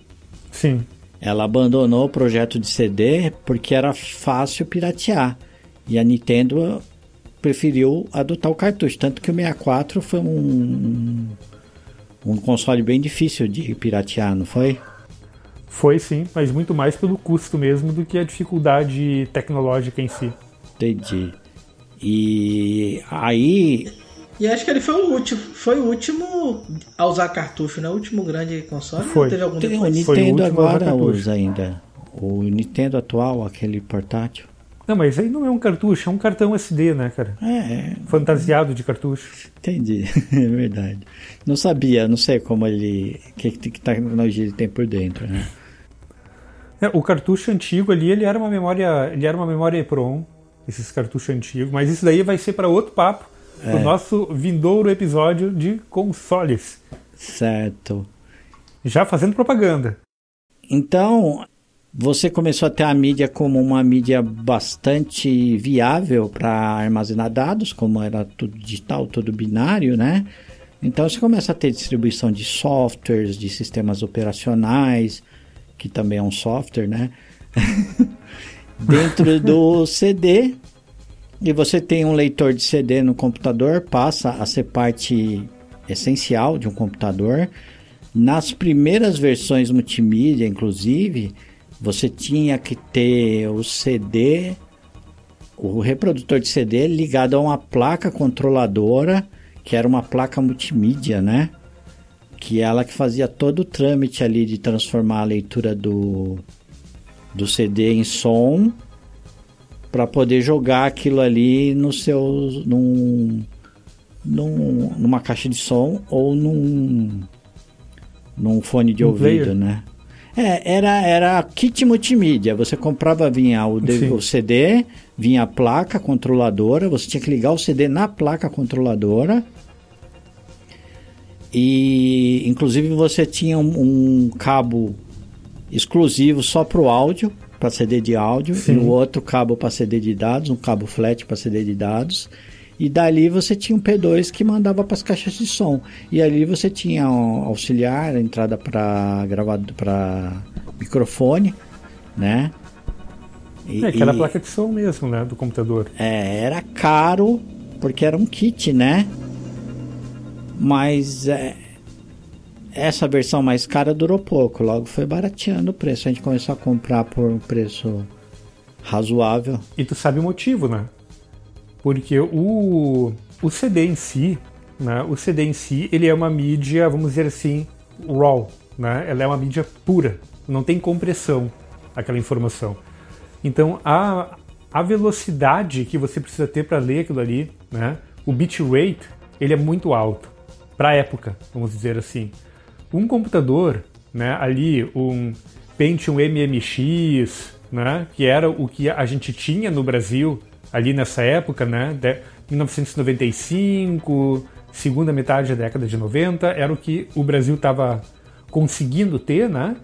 Sim. Ela abandonou o projeto de CD porque era fácil piratear. E a Nintendo preferiu adotar o cartucho. Tanto que o 64 foi um, um console bem difícil de piratear, não foi? Foi sim, mas muito mais pelo custo mesmo do que a dificuldade tecnológica em si. Entendi. E aí. E acho que ele foi o último, foi o último a usar cartucho, né? O último grande console. Foi. Teve algum Tem, o Nintendo o agora usa ainda. O Nintendo atual, aquele portátil. Não, mas aí não é um cartucho, é um cartão SD, né, cara? É. é. Fantasiado de cartucho. Entendi, *laughs* é verdade. Não sabia, não sei como ele. Que, que tecnologia ele tem por dentro, né? É, o cartucho antigo ali, ele era uma memória, ele era uma memória EPROM, esses cartuchos antigos, mas isso daí vai ser para outro papo, é. o nosso vindouro episódio de consoles. Certo. Já fazendo propaganda. Então, você começou a ter a mídia como uma mídia bastante viável para armazenar dados, como era tudo digital, tudo binário, né? Então você começa a ter distribuição de softwares, de sistemas operacionais, que também é um software, né? *laughs* Dentro do CD. E você tem um leitor de CD no computador, passa a ser parte essencial de um computador. Nas primeiras versões multimídia, inclusive, você tinha que ter o CD, o reprodutor de CD ligado a uma placa controladora, que era uma placa multimídia, né? Que ela que fazia todo o trâmite ali de transformar a leitura do, do CD em som para poder jogar aquilo ali no seu num, num, numa caixa de som ou num num fone de um ouvido, player. né? É, era, era kit multimídia. Você comprava, vinha o, o, CD, vinha a placa controladora, você tinha que ligar o CD na placa controladora e inclusive você tinha um, um cabo exclusivo só para o áudio, para CD de áudio, Sim. e o outro cabo para CD de dados, um cabo flat para CD de dados. E dali você tinha um P2 que mandava para as caixas de som. E ali você tinha um auxiliar, entrada para gravado para microfone, né? E, é aquela e, placa de som mesmo, né, do computador. É, era caro porque era um kit, né? Mas é, essa versão mais cara durou pouco, logo foi barateando o preço. A gente começou a comprar por um preço razoável. E tu sabe o motivo, né? Porque o, o CD em si, né? O CD em si, ele é uma mídia, vamos dizer assim, raw, né? Ela é uma mídia pura, não tem compressão aquela informação. Então a, a velocidade que você precisa ter para ler aquilo ali, né? O bitrate, ele é muito alto para a época, vamos dizer assim. Um computador, né, ali um Pentium MMX, né, que era o que a gente tinha no Brasil ali nessa época, né, de 1995, segunda metade da década de 90, era o que o Brasil estava conseguindo ter, né?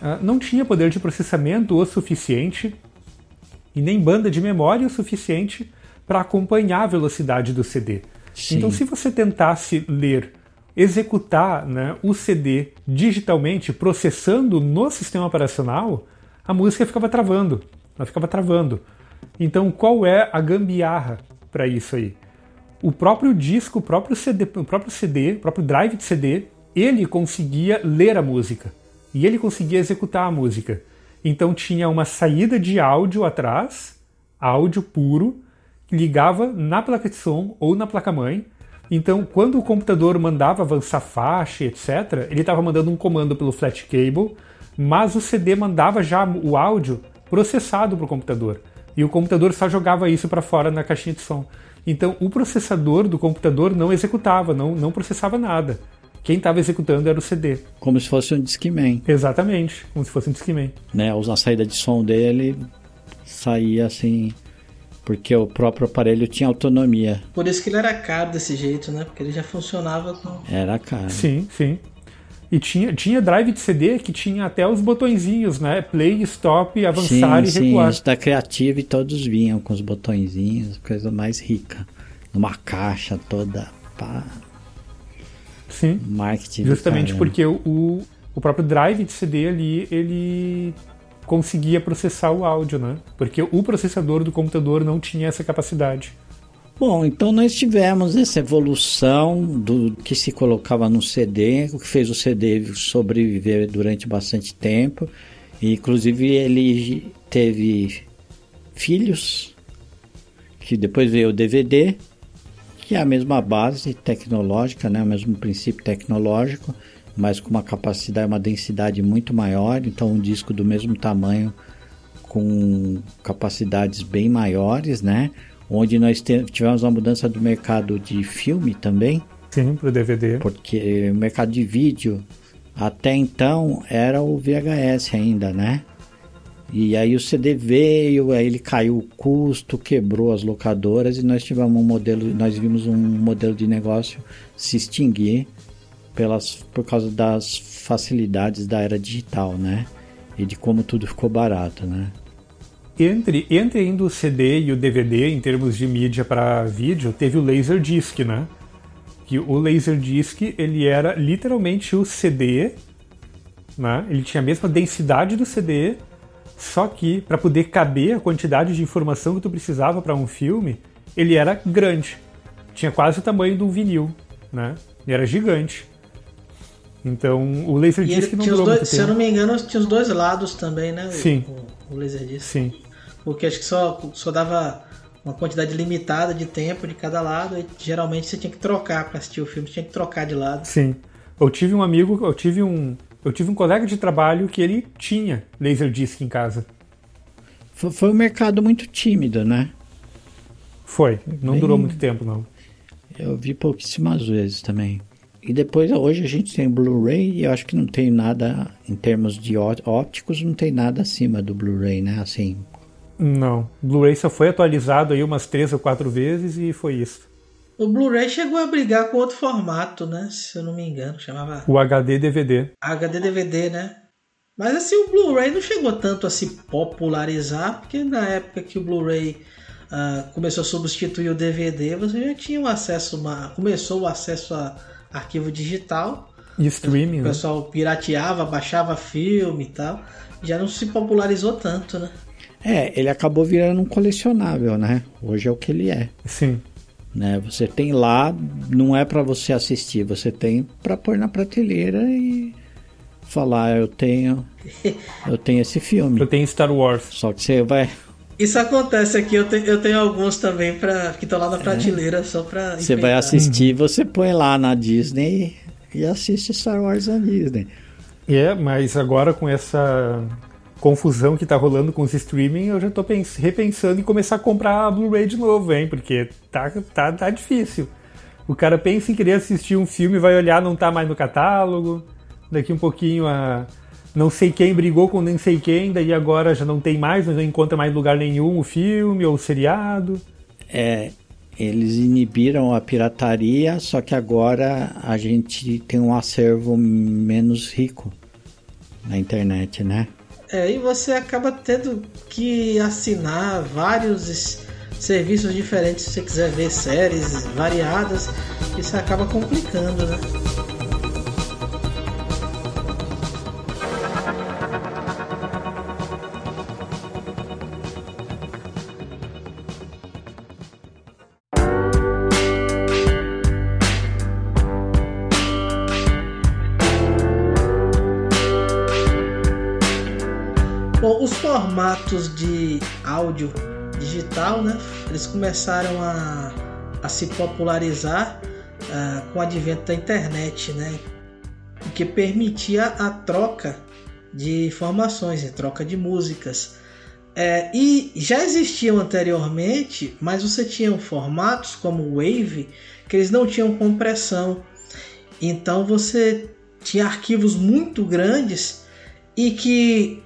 Ah, não tinha poder de processamento o suficiente e nem banda de memória o suficiente para acompanhar a velocidade do CD. Sim. Então, se você tentasse ler, executar né, o CD digitalmente, processando no sistema operacional, a música ficava travando. Ela ficava travando. Então, qual é a gambiarra para isso aí? O próprio disco, o próprio CD, o próprio CD, o próprio drive de CD, ele conseguia ler a música e ele conseguia executar a música. Então tinha uma saída de áudio atrás, áudio puro, ligava na placa de som ou na placa-mãe. Então, quando o computador mandava avançar faixa, etc., ele estava mandando um comando pelo flat cable, mas o CD mandava já o áudio processado para o computador. E o computador só jogava isso para fora na caixinha de som. Então, o processador do computador não executava, não, não processava nada. Quem estava executando era o CD. Como se fosse um Discman. Exatamente, como se fosse um Discman. Né, a saída de som dele saía assim porque o próprio aparelho tinha autonomia. Por isso que ele era caro desse jeito, né? Porque ele já funcionava com. Era caro. Sim, sim. E tinha, tinha drive de CD que tinha até os botõezinhos, né? Play, stop, avançar sim, e recuar. Sim, isso da Creative e todos vinham com os botõezinhos, coisa mais rica. Numa caixa toda. Pá. Sim. Marketing. Justamente porque o, o próprio drive de CD ali, ele conseguia processar o áudio, né? Porque o processador do computador não tinha essa capacidade. Bom, então nós tivemos essa evolução do que se colocava no CD, o que fez o CD sobreviver durante bastante tempo. E, inclusive ele teve filhos, que depois veio o DVD, que é a mesma base tecnológica, né? o mesmo princípio tecnológico mas com uma capacidade, uma densidade muito maior, então um disco do mesmo tamanho com capacidades bem maiores, né? Onde nós tivemos uma mudança do mercado de filme também. Sim, para o DVD. Porque o mercado de vídeo até então era o VHS ainda, né? E aí o CD veio, aí ele caiu o custo, quebrou as locadoras e nós tivemos um modelo, nós vimos um modelo de negócio se extinguir pelas, por causa das facilidades da era digital, né? E de como tudo ficou barato, né? Entre, entre ainda o CD e o DVD, em termos de mídia para vídeo, teve o Laserdisc, né? Que o Laserdisc, ele era literalmente o CD, né? Ele tinha a mesma densidade do CD, só que para poder caber a quantidade de informação que tu precisava para um filme, ele era grande. Tinha quase o tamanho de um vinil, né? Ele era gigante. Então, o Laserdisc não durou dois, muito Se eu não me engano, tinha os dois lados também, né? Sim. O, o Laserdisc. Sim. Porque acho que só, só dava uma quantidade limitada de tempo de cada lado e geralmente você tinha que trocar para assistir o filme, você tinha que trocar de lado. Sim. Eu tive um amigo, eu tive um, eu tive um colega de trabalho que ele tinha Laserdisc em casa. Foi, foi um mercado muito tímido, né? Foi. Não Bem... durou muito tempo, não. Eu vi pouquíssimas vezes também. E depois, hoje a gente tem Blu-ray e eu acho que não tem nada, em termos de ópticos, não tem nada acima do Blu-ray, né? Assim. Não. Blu-ray só foi atualizado aí umas três ou quatro vezes e foi isso. O Blu-ray chegou a brigar com outro formato, né? Se eu não me engano, chamava. O HD DVD. HD DVD, né? Mas assim, o Blu-ray não chegou tanto a se popularizar, porque na época que o Blu-ray uh, começou a substituir o DVD, você já tinha um acesso, uma, começou o acesso a arquivo digital. E streaming. O né? pessoal né? pirateava, baixava filme e tal. Já não se popularizou tanto, né? É, ele acabou virando um colecionável, né? Hoje é o que ele é. Sim. Né? Você tem lá, não é para você assistir, você tem para pôr na prateleira e falar, eu tenho, *laughs* eu tenho esse filme. Eu tenho Star Wars. Só que você vai, isso acontece aqui, eu, te, eu tenho alguns também pra, que estão lá na é. prateleira é. só pra. Você vai assistir, você põe lá na Disney e assiste Star Wars na Disney. É, mas agora com essa confusão que tá rolando com os streaming, eu já tô repensando em começar a comprar a Blu-ray de novo, hein? Porque tá, tá, tá difícil. O cara pensa em querer assistir um filme, vai olhar, não tá mais no catálogo. Daqui um pouquinho a não sei quem brigou com nem sei quem, daí agora já não tem mais, não encontra mais lugar nenhum o filme ou o seriado. É, eles inibiram a pirataria, só que agora a gente tem um acervo menos rico na internet, né? É, e você acaba tendo que assinar vários serviços diferentes se você quiser ver séries variadas, isso acaba complicando, né? Áudio digital, né? Eles começaram a, a se popularizar uh, com o advento da internet, né? Que permitia a troca de informações, a troca de músicas. É, e já existiam anteriormente, mas você tinha formatos como o Wave que eles não tinham compressão. Então você tinha arquivos muito grandes e que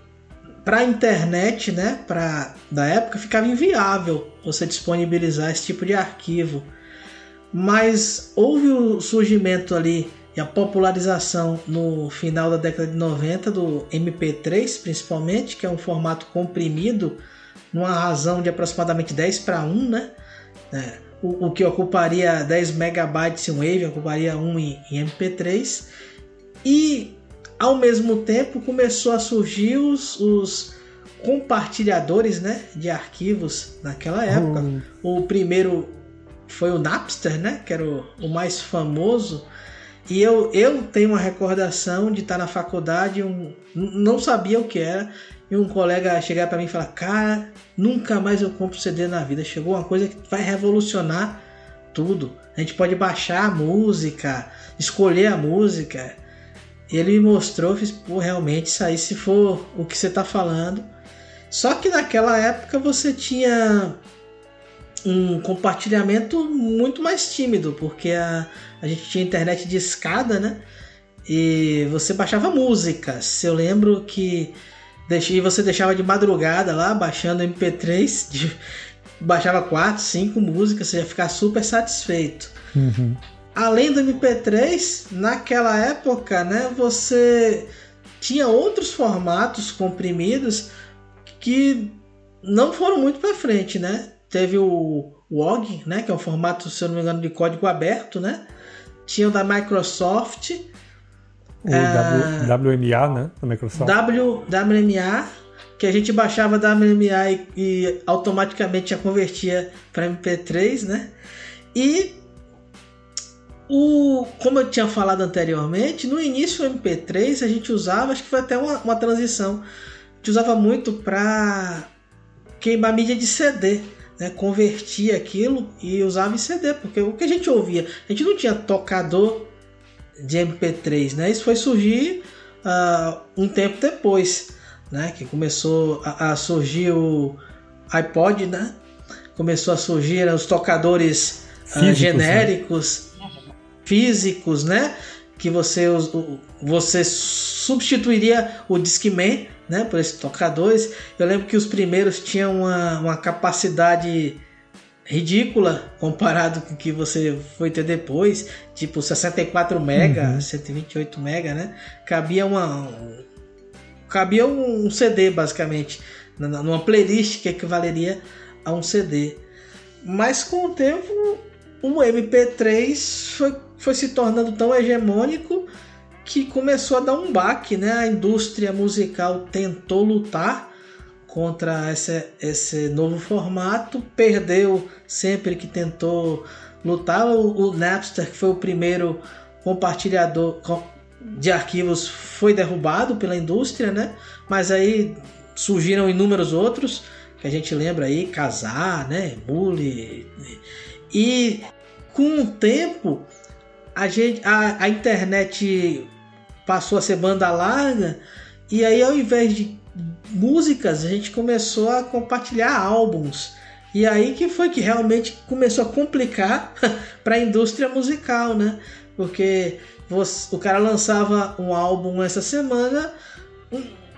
para a internet, né, para da época ficava inviável você disponibilizar esse tipo de arquivo. Mas houve o surgimento ali e a popularização no final da década de 90 do MP3, principalmente, que é um formato comprimido numa razão de aproximadamente 10 para 1, né? É, o, o, que ocuparia 10 megabytes em Wave, ocuparia 1 em, em MP3. E ao mesmo tempo começou a surgir os, os compartilhadores né, de arquivos naquela época. Uhum. O primeiro foi o Napster, né, que era o, o, mais famoso. E eu, eu tenho uma recordação de estar na faculdade, um, não sabia o que era, e um colega chegar para mim e falar: Cara, nunca mais eu compro CD na vida. Chegou uma coisa que vai revolucionar tudo. A gente pode baixar a música, escolher a música. Ele mostrou, fiz, pô, realmente, isso aí, se for o que você está falando. Só que naquela época você tinha um compartilhamento muito mais tímido, porque a, a gente tinha internet de escada, né? E você baixava músicas. Eu lembro que e você deixava de madrugada lá, baixando MP3, de, baixava 4, 5 músicas, você ia ficar super satisfeito. Uhum. Além do MP3, naquela época, né, você tinha outros formatos comprimidos que não foram muito para frente, né? Teve o WOG, né, que é um formato, se eu não me engano, de código aberto, né? Tinha o da Microsoft, o w, WMA, né? Da Microsoft. W, WMA, que a gente baixava WMA e, e automaticamente já convertia para MP3, né? E o, como eu tinha falado anteriormente, no início o MP3 a gente usava, acho que foi até uma, uma transição, a gente usava muito para queimar mídia de CD, né? convertia aquilo e usava em CD, porque o que a gente ouvia, a gente não tinha tocador de MP3, né? Isso foi surgir uh, um tempo depois, né? Que começou a, a, surgir o iPod, né? Começou a surgir né, os tocadores uh, né? genéricos, né? Físicos, né? Que você, você substituiria o Discman, né? Por esses tocadores. Eu lembro que os primeiros tinham uma, uma capacidade ridícula comparado com o que você foi ter depois, tipo 64 mega, uhum. 128 mega, né? Cabia uma cabia um CD basicamente numa playlist que equivaleria a um CD. Mas com o tempo o MP3 foi, foi se tornando tão hegemônico que começou a dar um baque, né? A indústria musical tentou lutar contra esse, esse novo formato, perdeu sempre que tentou lutar. O, o Napster, que foi o primeiro compartilhador de arquivos, foi derrubado pela indústria, né? Mas aí surgiram inúmeros outros que a gente lembra aí, Casar, né? Bully. E com o tempo a, gente, a, a internet passou a ser banda larga e aí ao invés de músicas, a gente começou a compartilhar álbuns. E aí que foi que realmente começou a complicar *laughs* para a indústria musical, né? Porque você, o cara lançava um álbum essa semana,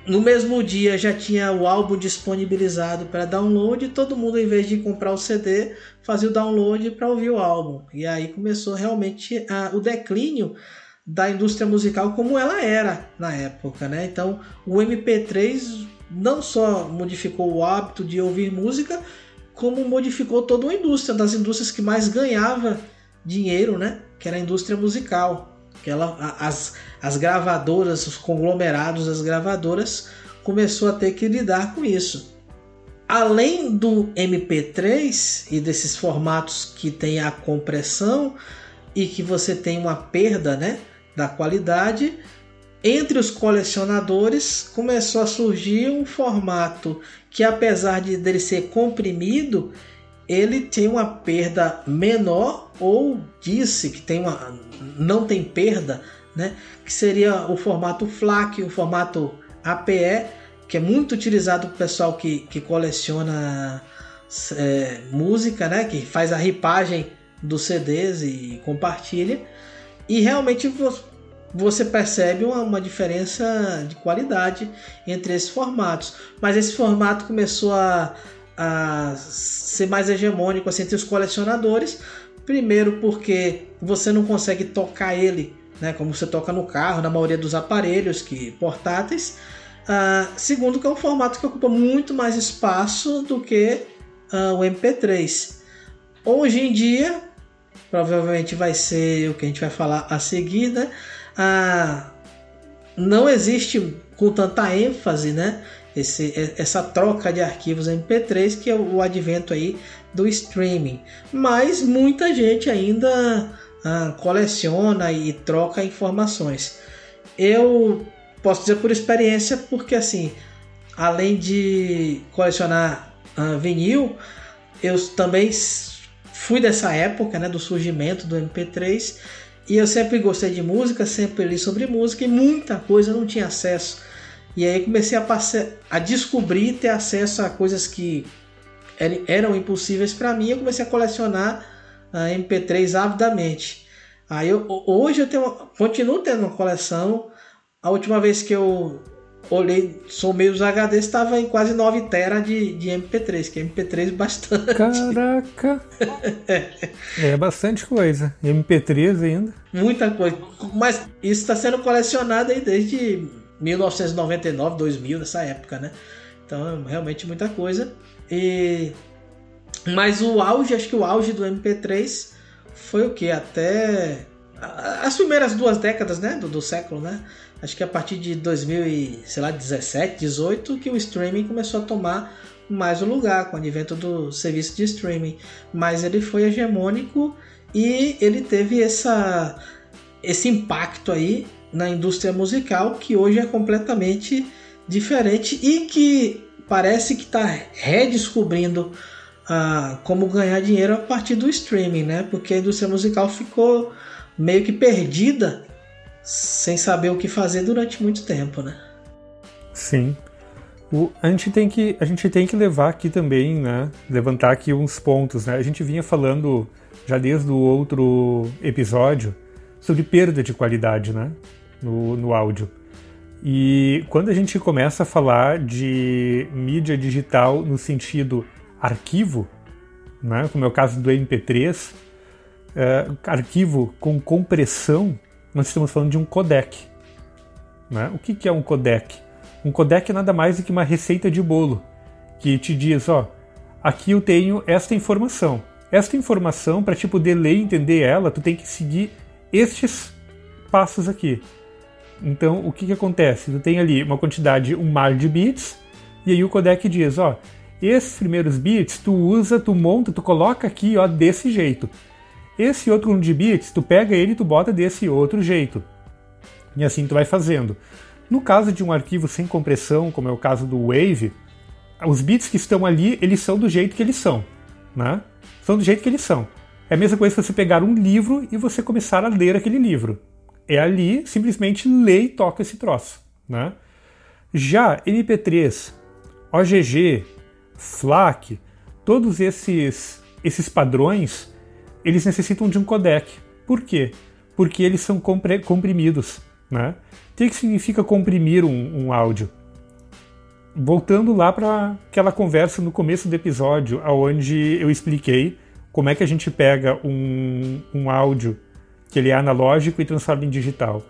no mesmo dia já tinha o álbum disponibilizado para download, e todo mundo, em vez de comprar o CD, fazia o download para ouvir o álbum. E aí começou realmente a, o declínio da indústria musical como ela era na época, né? Então, o MP3 não só modificou o hábito de ouvir música, como modificou toda uma indústria, das indústrias que mais ganhava dinheiro, né? Que era a indústria musical. Que ela, as, as gravadoras, os conglomerados das gravadoras começou a ter que lidar com isso. Além do MP3 e desses formatos que tem a compressão e que você tem uma perda, né? da qualidade, entre os colecionadores começou a surgir um formato que, apesar de dele ser comprimido, ele tem uma perda menor ou disse que tem uma não tem perda, né? Que seria o formato FLAC, o formato APE, que é muito utilizado pelo pessoal que, que coleciona é, música, né? Que faz a ripagem dos CDs e compartilha. E realmente você percebe uma, uma, diferença de qualidade entre esses formatos. Mas esse formato começou a, a ser mais hegemônico assim, entre os colecionadores. Primeiro porque você não consegue tocar ele, né, como você toca no carro, na maioria dos aparelhos que portáteis. Uh, segundo que é um formato que ocupa muito mais espaço do que uh, o MP3. Hoje em dia, provavelmente vai ser o que a gente vai falar a seguir, né? Uh, não existe com tanta ênfase, né? Esse, essa troca de arquivos MP3 que é o advento aí do streaming. Mas muita gente ainda coleciona e troca informações. Eu posso dizer por experiência, porque assim, além de colecionar vinil, eu também fui dessa época, né, do surgimento do MP3, e eu sempre gostei de música, sempre li sobre música e muita coisa eu não tinha acesso. E aí comecei a, passar, a descobrir ter acesso a coisas que eram impossíveis para mim. Eu comecei a colecionar MP3 avidamente. Aí eu, hoje eu tenho, continuo tendo uma coleção. A última vez que eu olhei, somei os HDs, estava em quase 9 tera de, de MP3, que é MP3 bastante. Caraca! *laughs* é bastante coisa. MP3 ainda. Muita coisa. Mas isso está sendo colecionado aí desde 1999, 2000, nessa época, né? Então, é realmente muita coisa. E mas o auge, acho que o auge do MP3 foi o que até as primeiras duas décadas, né, do, do, século, né? Acho que a partir de 2017, 18 que o streaming começou a tomar mais o lugar com o advento do serviço de streaming, mas ele foi hegemônico e ele teve essa esse impacto aí na indústria musical que hoje é completamente diferente e que parece que está redescobrindo como ganhar dinheiro a partir do streaming, né? Porque a indústria musical ficou meio que perdida sem saber o que fazer durante muito tempo, né? Sim. O, a, gente tem que, a gente tem que levar aqui também, né? Levantar aqui uns pontos, né? A gente vinha falando já desde o outro episódio sobre perda de qualidade, né? No, no áudio. E quando a gente começa a falar de mídia digital no sentido arquivo, né, como é o caso do MP3, é, arquivo com compressão, nós estamos falando de um codec. Né? O que, que é um codec? Um codec é nada mais do que uma receita de bolo que te diz, ó, aqui eu tenho esta informação. Esta informação, para te poder ler e entender ela, tu tem que seguir estes passos aqui. Então, o que, que acontece? Tu tem ali uma quantidade, um mar de bits, e aí o codec diz, ó, esses primeiros bits tu usa, tu monta, tu coloca aqui, ó, desse jeito. Esse outro de bits, tu pega ele e tu bota desse outro jeito. E assim tu vai fazendo. No caso de um arquivo sem compressão, como é o caso do Wave, os bits que estão ali, eles são do jeito que eles são, né? São do jeito que eles são. É a mesma coisa que você pegar um livro e você começar a ler aquele livro. É ali, simplesmente lê e toca esse troço, né? Já MP3, OGG, FLAC, todos esses, esses padrões, eles necessitam de um codec. Por quê? Porque eles são comprimidos. Né? O que, que significa comprimir um, um áudio? Voltando lá para aquela conversa no começo do episódio, onde eu expliquei como é que a gente pega um, um áudio que ele é analógico e transforma em digital.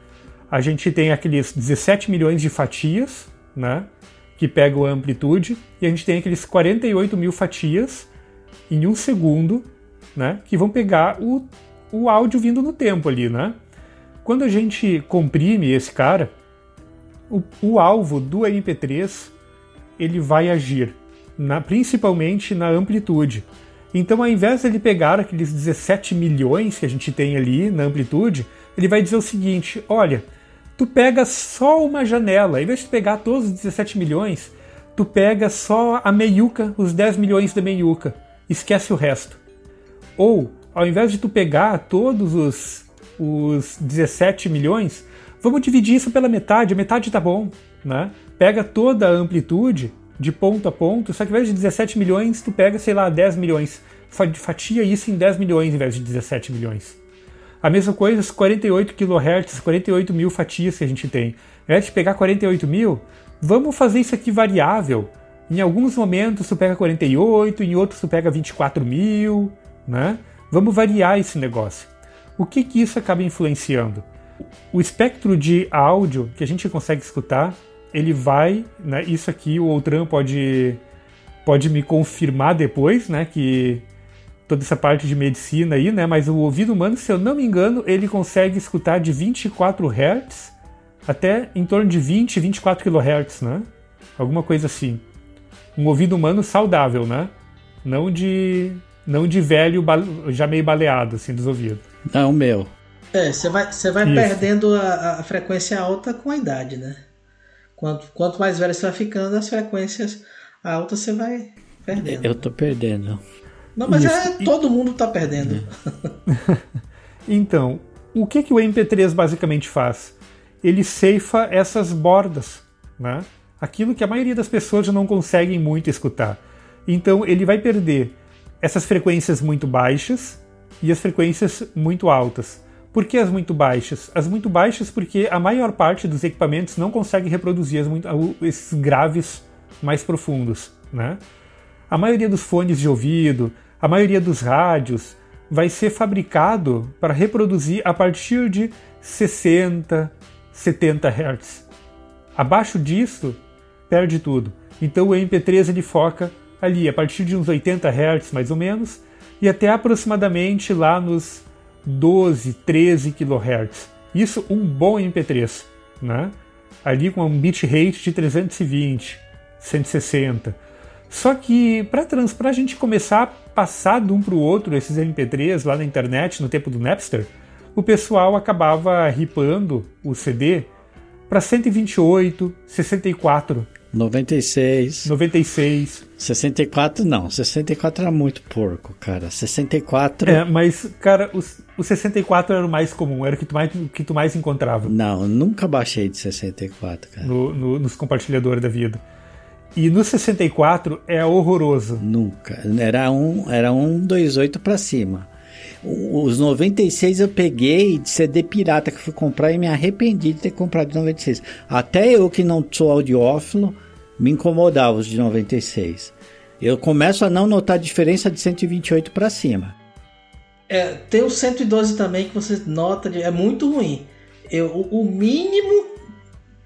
A gente tem aqueles 17 milhões de fatias, né? Que pegam a amplitude, e a gente tem aqueles 48 mil fatias em um segundo, né, que vão pegar o, o áudio vindo no tempo ali, né? Quando a gente comprime esse cara, o, o alvo do MP3 ele vai agir, na, principalmente na amplitude. Então, ao invés de ele pegar aqueles 17 milhões que a gente tem ali na amplitude, ele vai dizer o seguinte: olha, tu pega só uma janela, em vez de pegar todos os 17 milhões, tu pega só a meiuca, os 10 milhões da meiuca, esquece o resto. Ou, ao invés de tu pegar todos os, os 17 milhões, vamos dividir isso pela metade, a metade tá bom, né? Pega toda a amplitude de ponto a ponto, só que ao invés de 17 milhões, tu pega, sei lá, 10 milhões. Fatia isso em 10 milhões em vez de 17 milhões. A mesma coisa, os 48 kHz, 48 mil fatias que a gente tem. Ao invés de pegar 48 mil, vamos fazer isso aqui variável Em alguns momentos tu pega 48, em outros tu pega 24 mil, né? Vamos variar esse negócio. O que que isso acaba influenciando? O espectro de áudio que a gente consegue escutar, ele vai, né? Isso aqui o Outram pode pode me confirmar depois, né? Que toda essa parte de medicina aí, né? Mas o ouvido humano, se eu não me engano, ele consegue escutar de 24 Hz até em torno de 20, 24 kHz, né? Alguma coisa assim. Um ouvido humano saudável, né? Não de não de velho já meio baleado assim dos ouvidos. Não, meu. É, você vai, você vai perdendo a, a, frequência alta com a idade, né? Quanto, quanto mais velho você vai ficando, as frequências altas você vai perdendo. Eu tô perdendo. Não, mas é, todo mundo tá perdendo. *laughs* então, o que, que o MP3 basicamente faz? Ele ceifa essas bordas, né? Aquilo que a maioria das pessoas já não conseguem muito escutar. Então ele vai perder essas frequências muito baixas e as frequências muito altas. Por que as muito baixas? As muito baixas porque a maior parte dos equipamentos não consegue reproduzir muito, esses graves mais profundos. Né? A maioria dos fones de ouvido, a maioria dos rádios vai ser fabricado para reproduzir a partir de 60, 70 Hz. Abaixo disso, perde tudo. Então o MP3 ele foca ali a partir de uns 80 Hz mais ou menos e até aproximadamente lá nos 12, 13 kHz. Isso um bom MP3, né? Ali com um bitrate de 320, 160. Só que para a gente começar a passar de um para o outro esses MP3 lá na internet, no tempo do Napster, o pessoal acabava ripando o CD para 128, 64 96. 96. 64 não, 64 era muito porco, cara. 64. É, mas, cara, o, o 64 era o mais comum, era o que tu mais, que tu mais encontrava. Não, nunca baixei de 64, cara. No, no, nos compartilhadores da vida. E no 64 é horroroso. Nunca. Era um, era um 28 para cima. Os 96 eu peguei de CD pirata que fui comprar e me arrependi de ter comprado de 96. Até eu que não sou audiófilo, me incomodava os de 96. Eu começo a não notar a diferença de 128 para cima. É, tem o 112 também que você nota, de, é muito ruim. Eu, o, o mínimo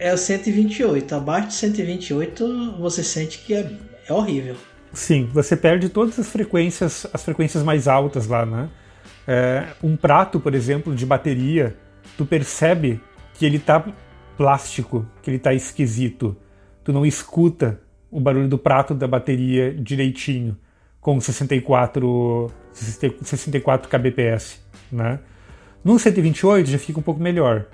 é o 128. Abaixo de 128 você sente que é, é horrível. Sim, você perde todas as frequências, as frequências mais altas lá, né? É, um prato, por exemplo, de bateria, tu percebe que ele tá plástico, que ele tá esquisito. Tu não escuta o barulho do prato da bateria direitinho com 64 64 kbps, né? No 128 já fica um pouco melhor.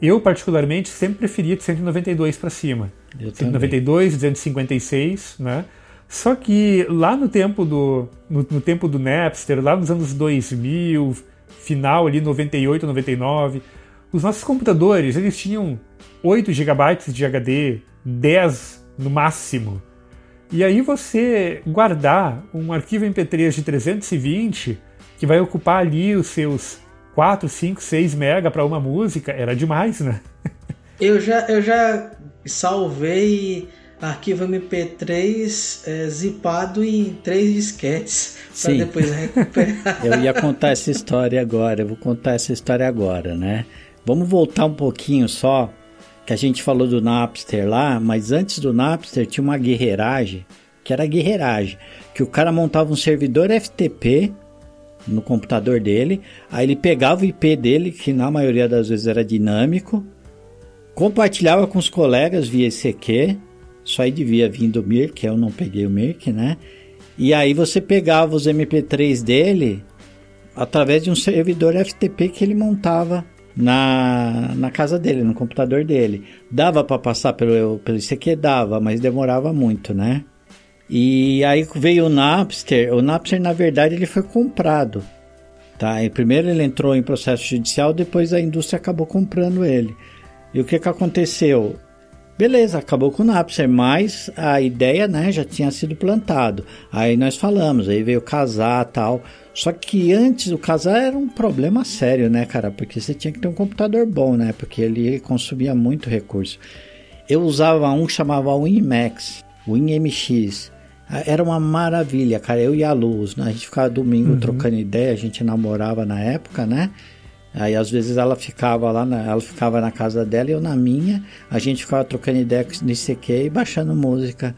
Eu particularmente sempre preferia de 192 para cima. Eu 192, também. 256, né? Só que lá no tempo do no, no, tempo do Napster, lá nos anos 2000, final ali 98, 99, os nossos computadores, eles tinham 8 GB de HD, 10 no máximo. E aí você guardar um arquivo MP3 de 320 que vai ocupar ali os seus 4, 5, 6 mega para uma música, era demais, né? Eu já, eu já salvei arquivo MP3 é, zipado em três disquetes para depois recuperar. *laughs* Eu ia contar essa história agora, eu vou contar essa história agora, né? Vamos voltar um pouquinho só, que a gente falou do Napster lá, mas antes do Napster tinha uma guerreiragem, que era guerreiragem, que o cara montava um servidor FTP no computador dele, aí ele pegava o IP dele, que na maioria das vezes era dinâmico, compartilhava com os colegas via ICQ, isso aí devia vir do Mirk, eu não peguei o Mirk, né? E aí você pegava os MP3 dele através de um servidor FTP que ele montava na, na casa dele, no computador dele. Dava para passar pelo, pelo ICQ? Dava, mas demorava muito, né? E aí veio o Napster. O Napster, na verdade, ele foi comprado. Tá? E primeiro ele entrou em processo judicial, depois a indústria acabou comprando ele. E o que, que aconteceu? Beleza, acabou com o Napster, mas a ideia, né, já tinha sido plantado. Aí nós falamos, aí veio casar tal. Só que antes o casar era um problema sério, né, cara? Porque você tinha que ter um computador bom, né? Porque ele consumia muito recurso. Eu usava um que chamava WinMax. WinMX. Era uma maravilha, cara. Eu e a Luz, né? a gente ficava domingo uhum. trocando ideia, a gente namorava na época, né? Aí às vezes ela ficava lá, na, ela ficava na casa dela e eu na minha. A gente ficava trocando ideia no ICQ e baixando música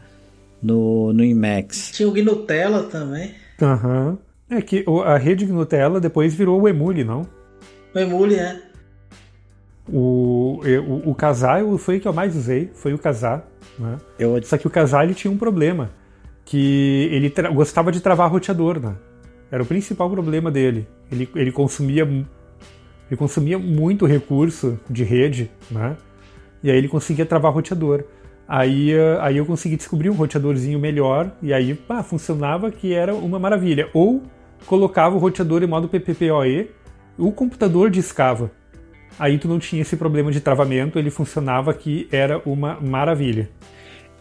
no, no IMAX. Tinha o Gnutella também. Aham. Uhum. É que a rede Gnutella depois virou o Emule, não? O Emule, é. O, o, o Casar foi o que eu mais usei, foi o Casar. Né? Eu... Só que o Casar ele tinha um problema, que ele gostava de travar roteador, né? Era o principal problema dele. Ele, ele consumia ele consumia muito recurso de rede, né? E aí ele conseguia travar roteador. Aí, eh, aí eu consegui descobrir um roteadorzinho melhor e aí pá, funcionava que era uma maravilha. Ou colocava o roteador em modo PPPoE, o computador discava. Aí tu não tinha esse problema de travamento, ele funcionava que era uma maravilha.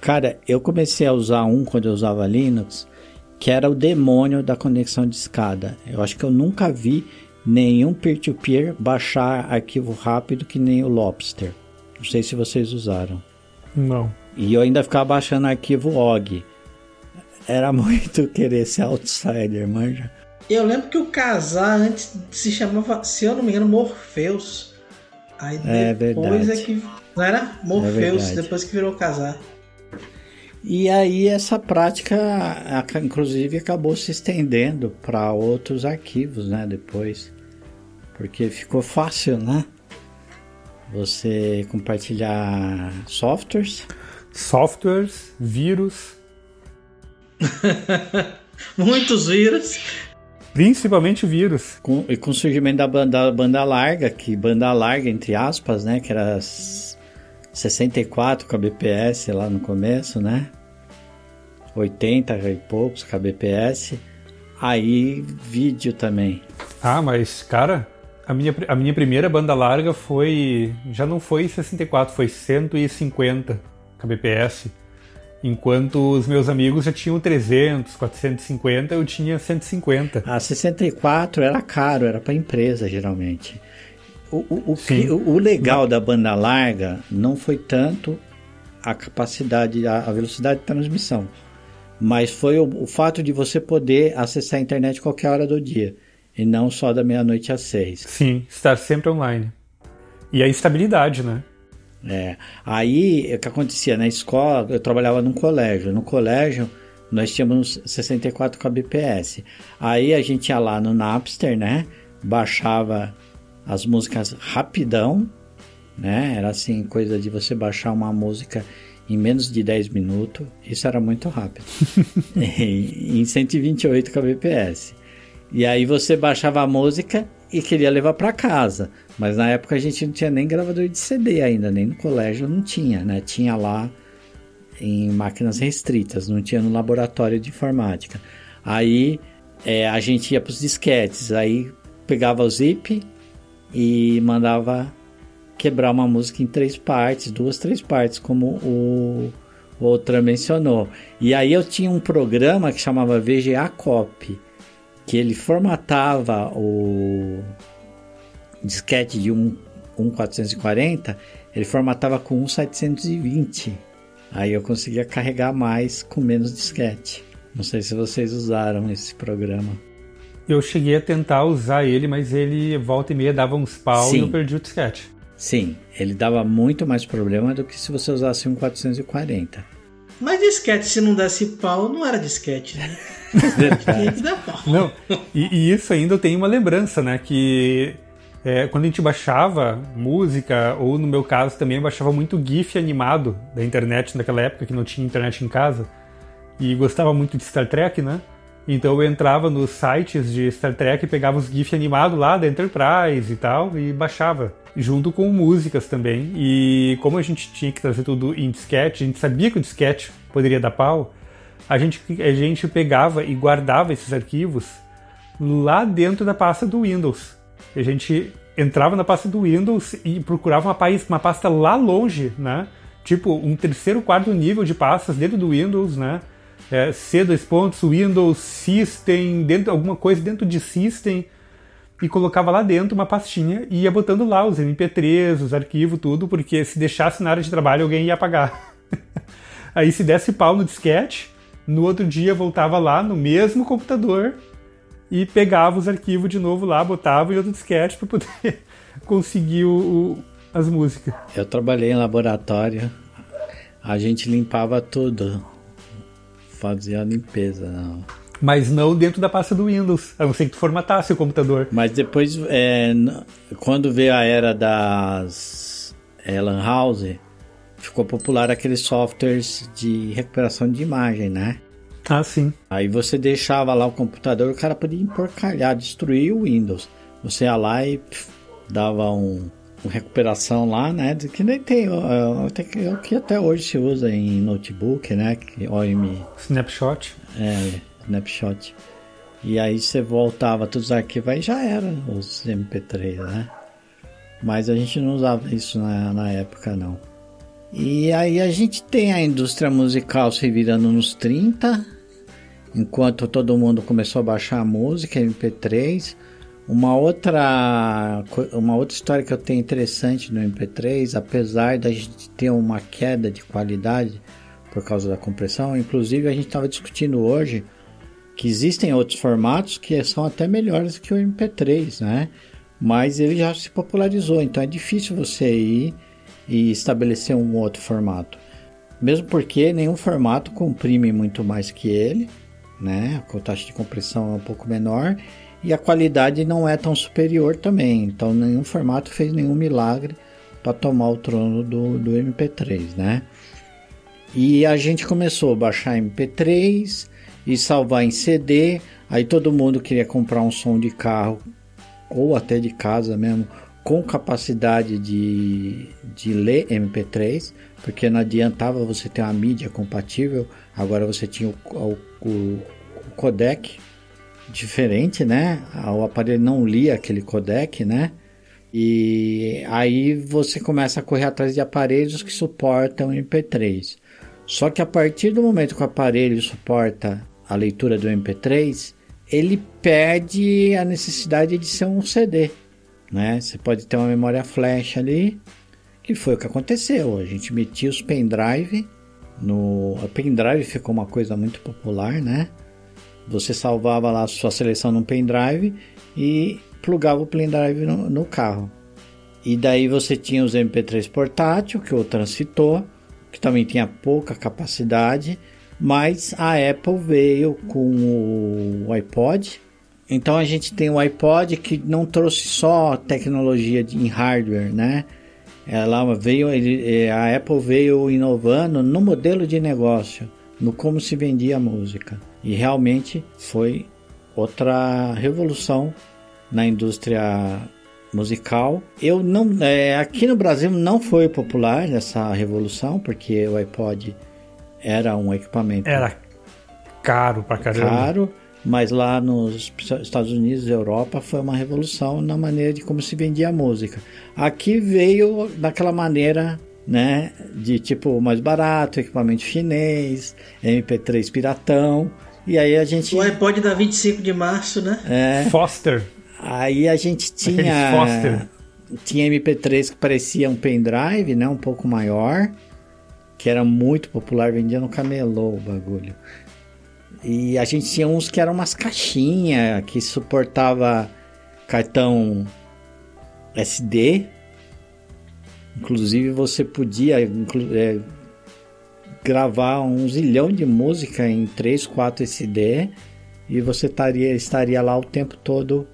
Cara, eu comecei a usar um quando eu usava Linux, que era o demônio da conexão de escada. Eu acho que eu nunca vi nenhum peer-to-peer -peer baixar arquivo rápido que nem o Lobster. Não sei se vocês usaram. Não. E eu ainda ficava baixando arquivo OG. Era *laughs* muito querer ser outsider, manja. Eu lembro que o casar antes se chamava, se eu não me engano, Morpheus. Aí é depois é, é que. Não era? Morpheus, é depois que virou casar. E aí essa prática, inclusive, acabou se estendendo para outros arquivos, né? Depois, porque ficou fácil, né? Você compartilhar softwares, softwares, vírus, *laughs* muitos vírus. Principalmente vírus. Com, e com o surgimento da banda, banda larga, que banda larga, entre aspas, né? Que era 64 kbps lá no começo, né? 80 e poucos kbps. Aí vídeo também. Ah, mas cara, a minha, a minha primeira banda larga foi. Já não foi 64, foi 150 kbps. Enquanto os meus amigos já tinham 300, 450, eu tinha 150. A 64 era caro, era para empresa geralmente. O, o, o, que, o, legal da banda larga não foi tanto a capacidade, a, a velocidade de transmissão, mas foi o, o, fato de você poder acessar a internet qualquer hora do dia e não só da meia-noite às seis. Sim, estar sempre online. E a estabilidade, né? É. Aí, o que acontecia na escola, eu trabalhava num colégio. No colégio, nós tínhamos 64 kbps. Aí a gente ia lá no Napster, né? Baixava as músicas rapidão, né? Era assim, coisa de você baixar uma música em menos de 10 minutos. Isso era muito rápido. *laughs* *laughs* em 128 kbps. E aí você baixava a música e queria levar para casa. Mas na época a gente não tinha nem gravador de CD ainda, nem no colégio não tinha, né? Tinha lá em máquinas restritas, não tinha no laboratório de informática. Aí é, a gente ia para os disquetes, aí pegava o zip e mandava quebrar uma música em três partes, duas, três partes, como o, o Outra mencionou. E aí eu tinha um programa que chamava VGA Copy, que ele formatava o disquete de 1.440, ele formatava com 1.720. Aí eu conseguia carregar mais com menos disquete. Não sei se vocês usaram esse programa. Eu cheguei a tentar usar ele, mas ele volta e meia dava uns pau Sim. e eu perdi o disquete. Sim, ele dava muito mais problema do que se você usasse um 440. Mas disquete, se não desse pau, não era disquete, né? *laughs* não, e, e, isso ainda eu tenho uma lembrança, né? Que é, quando a gente baixava música, ou no meu caso também, eu baixava muito GIF animado da internet naquela época, que não tinha internet em casa, e gostava muito de Star Trek, né? Então eu entrava nos sites de Star Trek, pegava os GIF animados lá da Enterprise e tal, e baixava, junto com músicas também. E como a gente tinha que trazer tudo em disquete, a gente sabia que o disquete poderia dar pau, a gente, a gente pegava e guardava esses arquivos lá dentro da pasta do Windows. A gente entrava na pasta do Windows e procurava uma, uma pasta lá longe, né? Tipo, um terceiro, quarto nível de pastas dentro do Windows, né? É, C dois pontos, Windows, System, dentro, alguma coisa dentro de System e colocava lá dentro uma pastinha e ia botando lá os MP3, os arquivos, tudo, porque se deixasse na área de trabalho alguém ia apagar. *laughs* Aí se desse pau no disquete, no outro dia voltava lá no mesmo computador e pegava os arquivos de novo lá, botava em outro disquete para poder *laughs* conseguir o, o, as músicas. Eu trabalhei em laboratório, a gente limpava tudo, fazia a limpeza. Não. Mas não dentro da pasta do Windows, a não ser que tu formatasse o computador. Mas depois, é, quando veio a era das é, Lan House, ficou popular aqueles softwares de recuperação de imagem, né? Ah, sim. Aí você deixava lá o computador, o cara podia emporcalhar, destruir o Windows. Você ia lá e pff, dava um, recuperação lá, né? Que nem tem, é o que até hoje se usa em notebook, né? Que OM... Snapshot. É, snapshot. E aí você voltava todos os arquivos, aí já era os MP3, né? Mas a gente não usava isso na, na época, não. E aí a gente tem a indústria musical se virando nos 30, enquanto todo mundo começou a baixar a música, MP3. Uma outra, uma outra história que eu tenho interessante no MP3, apesar da gente ter uma queda de qualidade por causa da compressão, inclusive a gente estava discutindo hoje que existem outros formatos que são até melhores que o MP3, né? Mas ele já se popularizou, então é difícil você ir e estabelecer um outro formato. Mesmo porque nenhum formato comprime muito mais que ele, né? A taxa de compressão é um pouco menor e a qualidade não é tão superior também. Então nenhum formato fez nenhum milagre para tomar o trono do, do MP3, né? E a gente começou a baixar MP3 e salvar em CD. Aí todo mundo queria comprar um som de carro ou até de casa mesmo com capacidade de, de ler MP3, porque não adiantava você ter uma mídia compatível, agora você tinha o, o, o codec diferente, né? O aparelho não lia aquele codec, né? E aí você começa a correr atrás de aparelhos que suportam MP3. Só que a partir do momento que o aparelho suporta a leitura do MP3, ele perde a necessidade de ser um CD né? Você pode ter uma memória flash ali, que foi o que aconteceu. A gente metia os pendrive no a pendrive ficou uma coisa muito popular, né? Você salvava lá a sua seleção no pendrive e plugava o pendrive no, no carro. E daí você tinha os MP3 portátil, que o transitou, que também tinha pouca capacidade, mas a Apple veio com o iPod, então a gente tem o iPod que não trouxe só tecnologia de, em hardware, né? Ela veio, ele, é, a Apple veio inovando no modelo de negócio, no como se vendia a música. E realmente foi outra revolução na indústria musical. Eu não, é, aqui no Brasil não foi popular essa revolução porque o iPod era um equipamento era caro pra caramba. Caro mas lá nos Estados Unidos e Europa foi uma revolução na maneira de como se vendia a música. Aqui veio daquela maneira, né, de tipo mais barato, equipamento chinês, MP3 piratão, e aí a gente O iPod da 25 de março, né? É. Foster. Aí a gente tinha Foster. tinha MP3 que parecia um pendrive, né, um pouco maior, que era muito popular, vendia no camelô o bagulho. E a gente tinha uns que eram umas caixinhas que suportava cartão SD. Inclusive você podia é, gravar um zilhão de música em 3, 4 SD e você estaria, estaria lá o tempo todo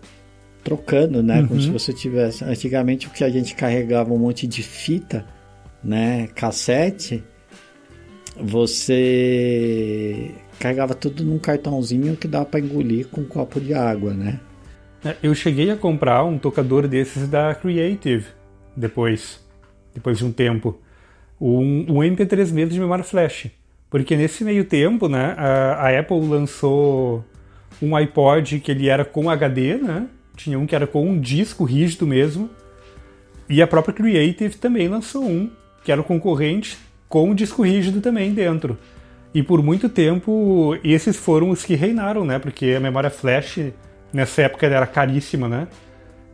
trocando, né? Uhum. Como se você tivesse. Antigamente o que a gente carregava um monte de fita, né? Cassete, você carregava tudo num cartãozinho que dava para engolir com um copo de água, né? É, eu cheguei a comprar um tocador desses da Creative depois, depois de um tempo, um, um MP3 mesmo de memória flash, porque nesse meio tempo, né, a, a Apple lançou um iPod que ele era com HD, né? Tinha um que era com um disco rígido mesmo. E a própria Creative também lançou um, que era o concorrente, com um disco rígido também dentro. E por muito tempo, esses foram os que reinaram, né? Porque a memória flash nessa época era caríssima, né?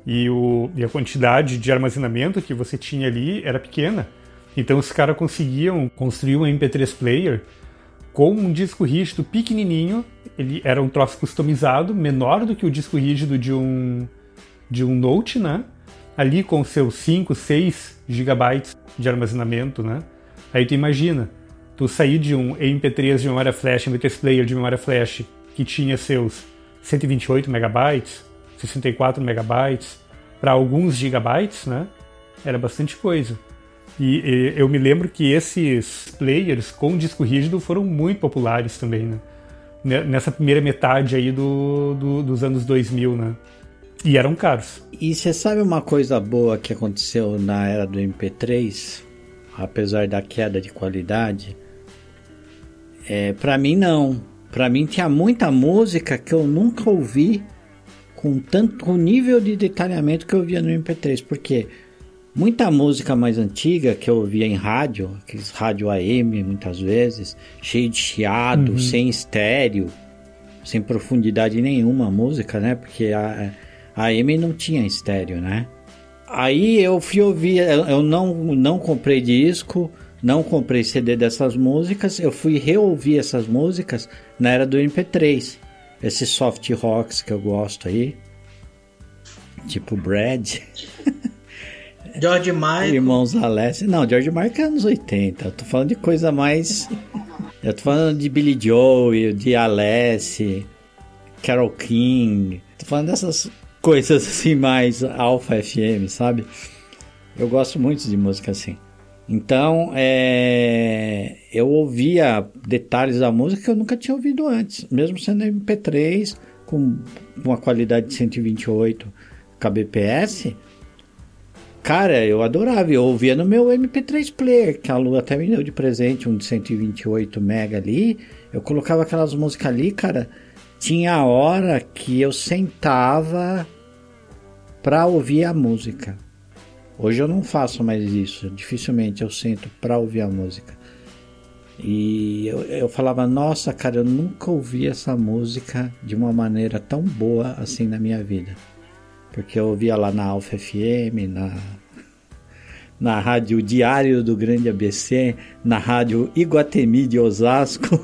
E, o, e a quantidade de armazenamento que você tinha ali era pequena. Então os caras conseguiam construir um MP3 player com um disco rígido pequenininho, ele era um troço customizado, menor do que o disco rígido de um de um Note, né? Ali com seus 5, 6 gigabytes de armazenamento, né? Aí tu imagina, tu sair de um MP3 de memória flash, MP3 player de memória flash que tinha seus 128 megabytes, 64 megabytes, para alguns gigabytes, né? Era bastante coisa. E, e, eu me lembro que esses players com disco rígido foram muito populares também, né? Nessa primeira metade aí do, do, dos anos 2000, né? E eram caros. E você sabe uma coisa boa que aconteceu na era do MP3, apesar da queda de qualidade? É, para mim não. Para mim tinha muita música que eu nunca ouvi com tanto nível de detalhamento que eu via no MP3, porque muita música mais antiga que eu ouvia em rádio, aqueles rádio AM muitas vezes, cheio de chiado, uhum. sem estéreo, sem profundidade nenhuma a música, né? Porque a, a AM não tinha estéreo, né? Aí eu fui ouvir, eu não, não comprei disco, não comprei CD dessas músicas, eu fui reouvir essas músicas na era do MP3. Esses soft rocks que eu gosto aí. Tipo Brad. *laughs* George Michael. Irmãos Alessi. Não, George Michael é anos 80. Eu tô falando de coisa mais. Eu tô falando de Billy Joe, de Alessi, Carol King. Tô falando dessas coisas assim mais Alpha FM, sabe? Eu gosto muito de música assim. Então, é, eu ouvia detalhes da música que eu nunca tinha ouvido antes, mesmo sendo MP3 com uma qualidade de 128 kbps. Cara, eu adorava, eu ouvia no meu MP3 player, que a Lu até me deu de presente, um de 128 mega ali. Eu colocava aquelas músicas ali, cara. Tinha a hora que eu sentava pra ouvir a música. Hoje eu não faço mais isso, dificilmente eu sento para ouvir a música. E eu, eu falava, nossa, cara, eu nunca ouvi essa música de uma maneira tão boa assim na minha vida. Porque eu ouvia lá na Alfa FM, na, na rádio Diário do Grande ABC, na rádio Iguatemi de Osasco.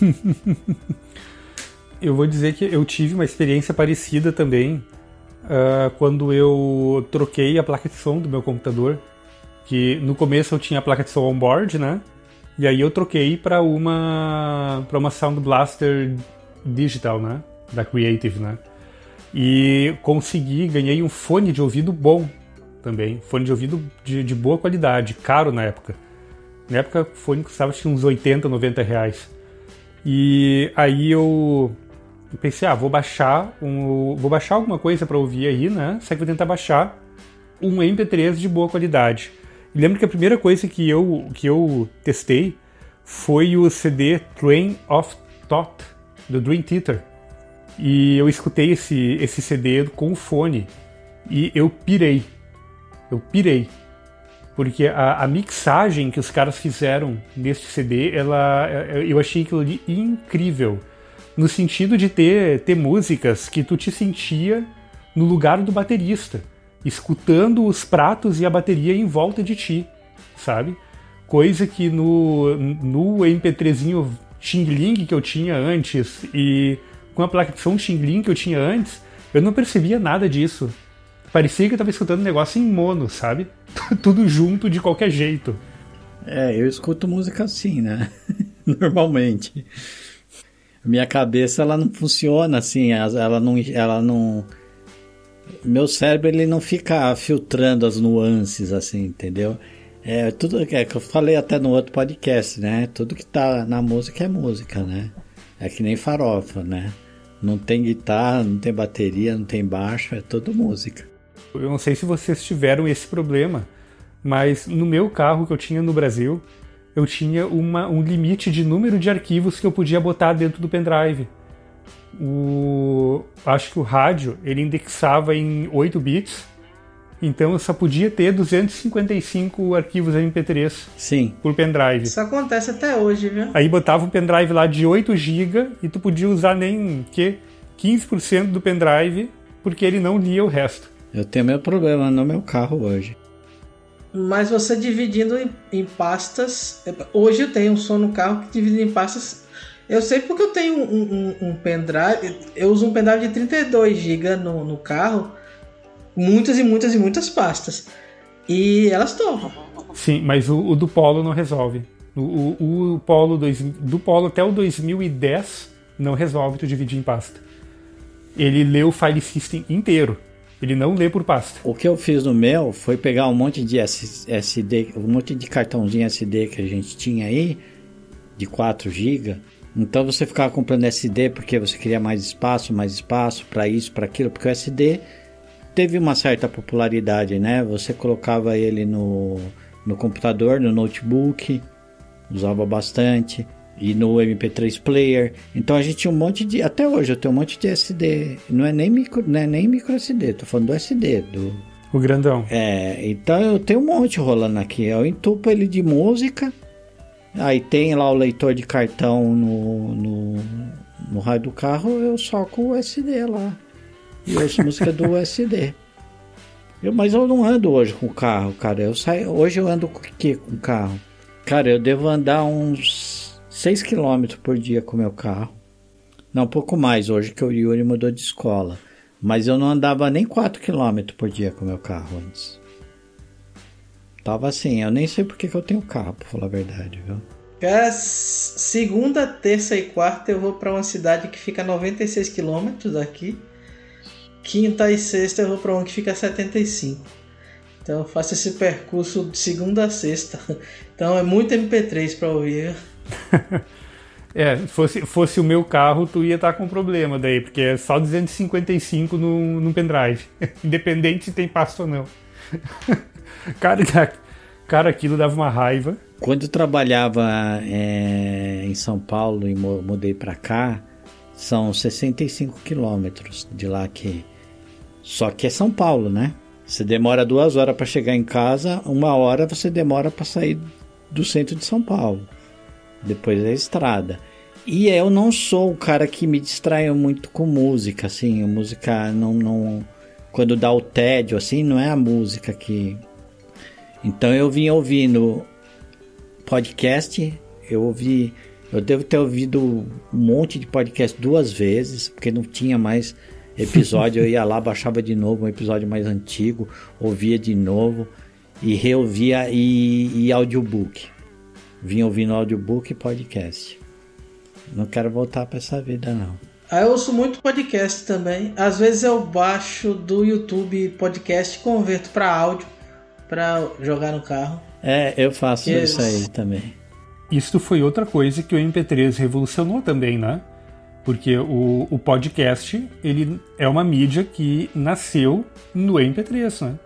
*laughs* eu vou dizer que eu tive uma experiência parecida também uh, quando eu troquei a placa de som do meu computador. Que no começo eu tinha a placa de som on-board, né? E aí eu troquei para uma para uma Sound Blaster digital, né? Da Creative, né? E consegui, ganhei um fone de ouvido bom também. Fone de ouvido de, de boa qualidade, caro na época. Na época o fone custava uns 80, 90 reais. E aí eu eu pensei, ah, vou baixar um, vou baixar alguma coisa para ouvir aí, né? Só que vou tentar baixar um MP3 de boa qualidade. E lembro que a primeira coisa que eu, que eu testei foi o CD Train of Thought, do Dream Theater. E eu escutei esse, esse CD com fone e eu pirei. Eu pirei. Porque a, a mixagem que os caras fizeram neste CD, ela, eu achei aquilo ali incrível no sentido de ter, ter músicas que tu te sentia no lugar do baterista, escutando os pratos e a bateria em volta de ti, sabe? Coisa que no, no MP3zinho Xing que eu tinha antes e com a placa de som Xing que eu tinha antes, eu não percebia nada disso. Parecia que eu estava escutando um negócio em mono, sabe? *laughs* Tudo junto de qualquer jeito. É, eu escuto música assim, né? *laughs* Normalmente minha cabeça ela não funciona assim, ela não, ela não, meu cérebro ele não fica filtrando as nuances assim, entendeu? É tudo é, que eu falei até no outro podcast, né? Tudo que tá na música é música, né? É que nem farofa, né? Não tem guitarra, não tem bateria, não tem baixo, é tudo música. Eu não sei se vocês tiveram esse problema, mas no meu carro que eu tinha no Brasil, eu tinha uma, um limite de número de arquivos que eu podia botar dentro do pendrive. O, acho que o rádio ele indexava em 8 bits, então eu só podia ter 255 arquivos MP3 Sim. por pendrive. Isso acontece até hoje, viu? Aí botava um pendrive lá de 8 GB e tu podia usar nem que 15% do pendrive porque ele não lia o resto. Eu tenho meu problema no meu carro hoje. Mas você dividindo em, em, pastas. Hoje eu tenho um som no carro que divide em pastas. Eu sei porque eu tenho um, um, um pendrive. Eu uso um pendrive de 32 GB no, no carro. Muitas e muitas e muitas pastas. E elas tomam. Sim, mas o, o do Polo não resolve. O, o, o Polo dois, do Polo até o 2010 não resolve tu dividir em pasta. Ele lê o file system inteiro. Ele não lê por pasta. O que eu fiz no meu foi pegar um monte de SD, um monte de cartãozinho SD que a gente tinha aí, de 4 GB. Então você ficava comprando SD porque você queria mais espaço, mais espaço para isso, para aquilo, porque o SD teve uma certa popularidade, né? Você colocava ele no, no computador, no notebook, usava bastante e no MP3 player. Então a gente tinha um monte de. Até hoje eu tenho um monte de SD. Não é nem micro, não é nem micro SD, tô falando do SD. Do, o grandão. É, então eu tenho um monte rolando aqui. Eu entupo ele de música. Aí tem lá o leitor de cartão no, no, no raio do carro, eu soco o SD lá. E ouço música do *laughs* SD. Eu, mas eu não ando hoje com o carro, cara. Eu saio, hoje eu ando com o que com o carro? Cara, eu devo andar uns 6 km por dia com meu carro. Não, pouco mais hoje que o Yuri mudou de escola. Mas eu não andava nem 4 km por dia com meu carro antes. Tava assim, eu nem sei porque que eu tenho carro, pra falar a verdade, viu? Cara, segunda, terça e quarta eu vou para uma cidade que fica a 96 km daqui. Quinta e sexta eu vou para uma que fica a 75. Então eu faço esse percurso de segunda a sexta. Então é muito MP3 para ouvir. *laughs* é, fosse, fosse o meu carro, tu ia estar tá com problema daí, porque é só 255 no, no pendrive, *laughs* independente se tem pasto ou não. *laughs* cara, cara, aquilo dava uma raiva. Quando eu trabalhava é, em São Paulo e mudei para cá, são 65 quilômetros de lá que. Só que é São Paulo, né? Você demora duas horas para chegar em casa, uma hora você demora para sair do centro de São Paulo depois da estrada. E eu não sou o cara que me distrai muito com música, assim, a música não, não quando dá o tédio, assim, não é a música que... Então eu vim ouvindo podcast, eu ouvi, eu devo ter ouvido um monte de podcast duas vezes, porque não tinha mais episódio, eu ia lá, baixava de novo um episódio mais antigo, ouvia de novo e reouvia e, e audiobook. Vim ouvindo audiobook e podcast. Não quero voltar para essa vida, não. Ah, eu ouço muito podcast também. Às vezes eu baixo do YouTube podcast e converto para áudio para jogar no carro. É, eu faço isso aí também. Isso foi outra coisa que o MP3 revolucionou também, né? Porque o, o podcast ele é uma mídia que nasceu no MP3, né?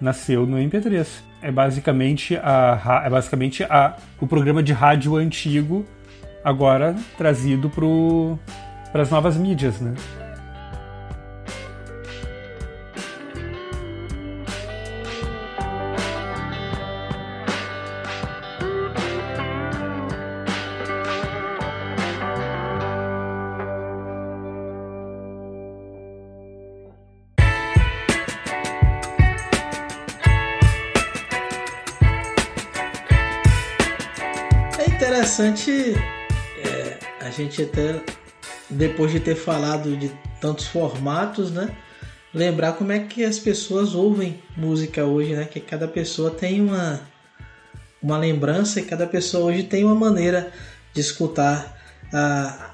Nasceu no MP3 é basicamente a é basicamente a o programa de rádio antigo agora trazido para as novas mídias, né? Gente até, depois de ter falado de tantos formatos, né? Lembrar como é que as pessoas ouvem música hoje, né? Que cada pessoa tem uma, uma lembrança e cada pessoa hoje tem uma maneira de escutar. Ah,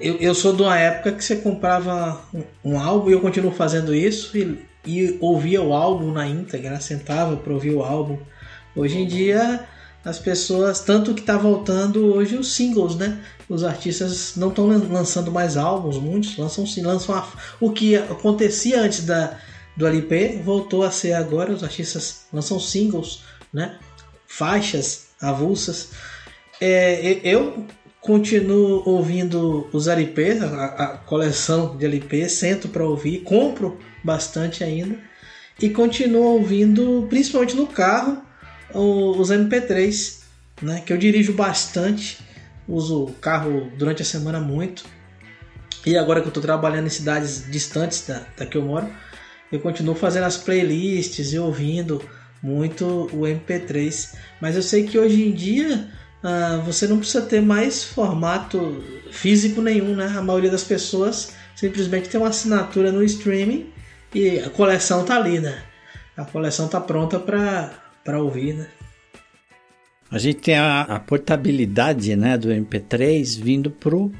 eu, eu sou de uma época que você comprava um, um álbum e eu continuo fazendo isso e, e ouvia o álbum na íntegra, sentava para ouvir o álbum. Hoje em dia as pessoas, tanto que está voltando hoje os singles, né? Os artistas não estão lançando mais álbuns, muitos lançam sim, lançam a, o que acontecia antes da, do LP, voltou a ser agora, os artistas lançam singles, né? Faixas avulsas. É, eu continuo ouvindo os LPs, a, a coleção de LP, sento para ouvir, compro bastante ainda e continuo ouvindo, principalmente no carro os MP3, né, que eu dirijo bastante, uso o carro durante a semana muito. E agora que eu estou trabalhando em cidades distantes da, da que eu moro, eu continuo fazendo as playlists e ouvindo muito o MP3. Mas eu sei que hoje em dia uh, você não precisa ter mais formato físico nenhum, né? A maioria das pessoas simplesmente tem uma assinatura no streaming e a coleção tá ali, né? A coleção tá pronta para ouvir, né? A gente tem a, a portabilidade né, do MP3 vindo pro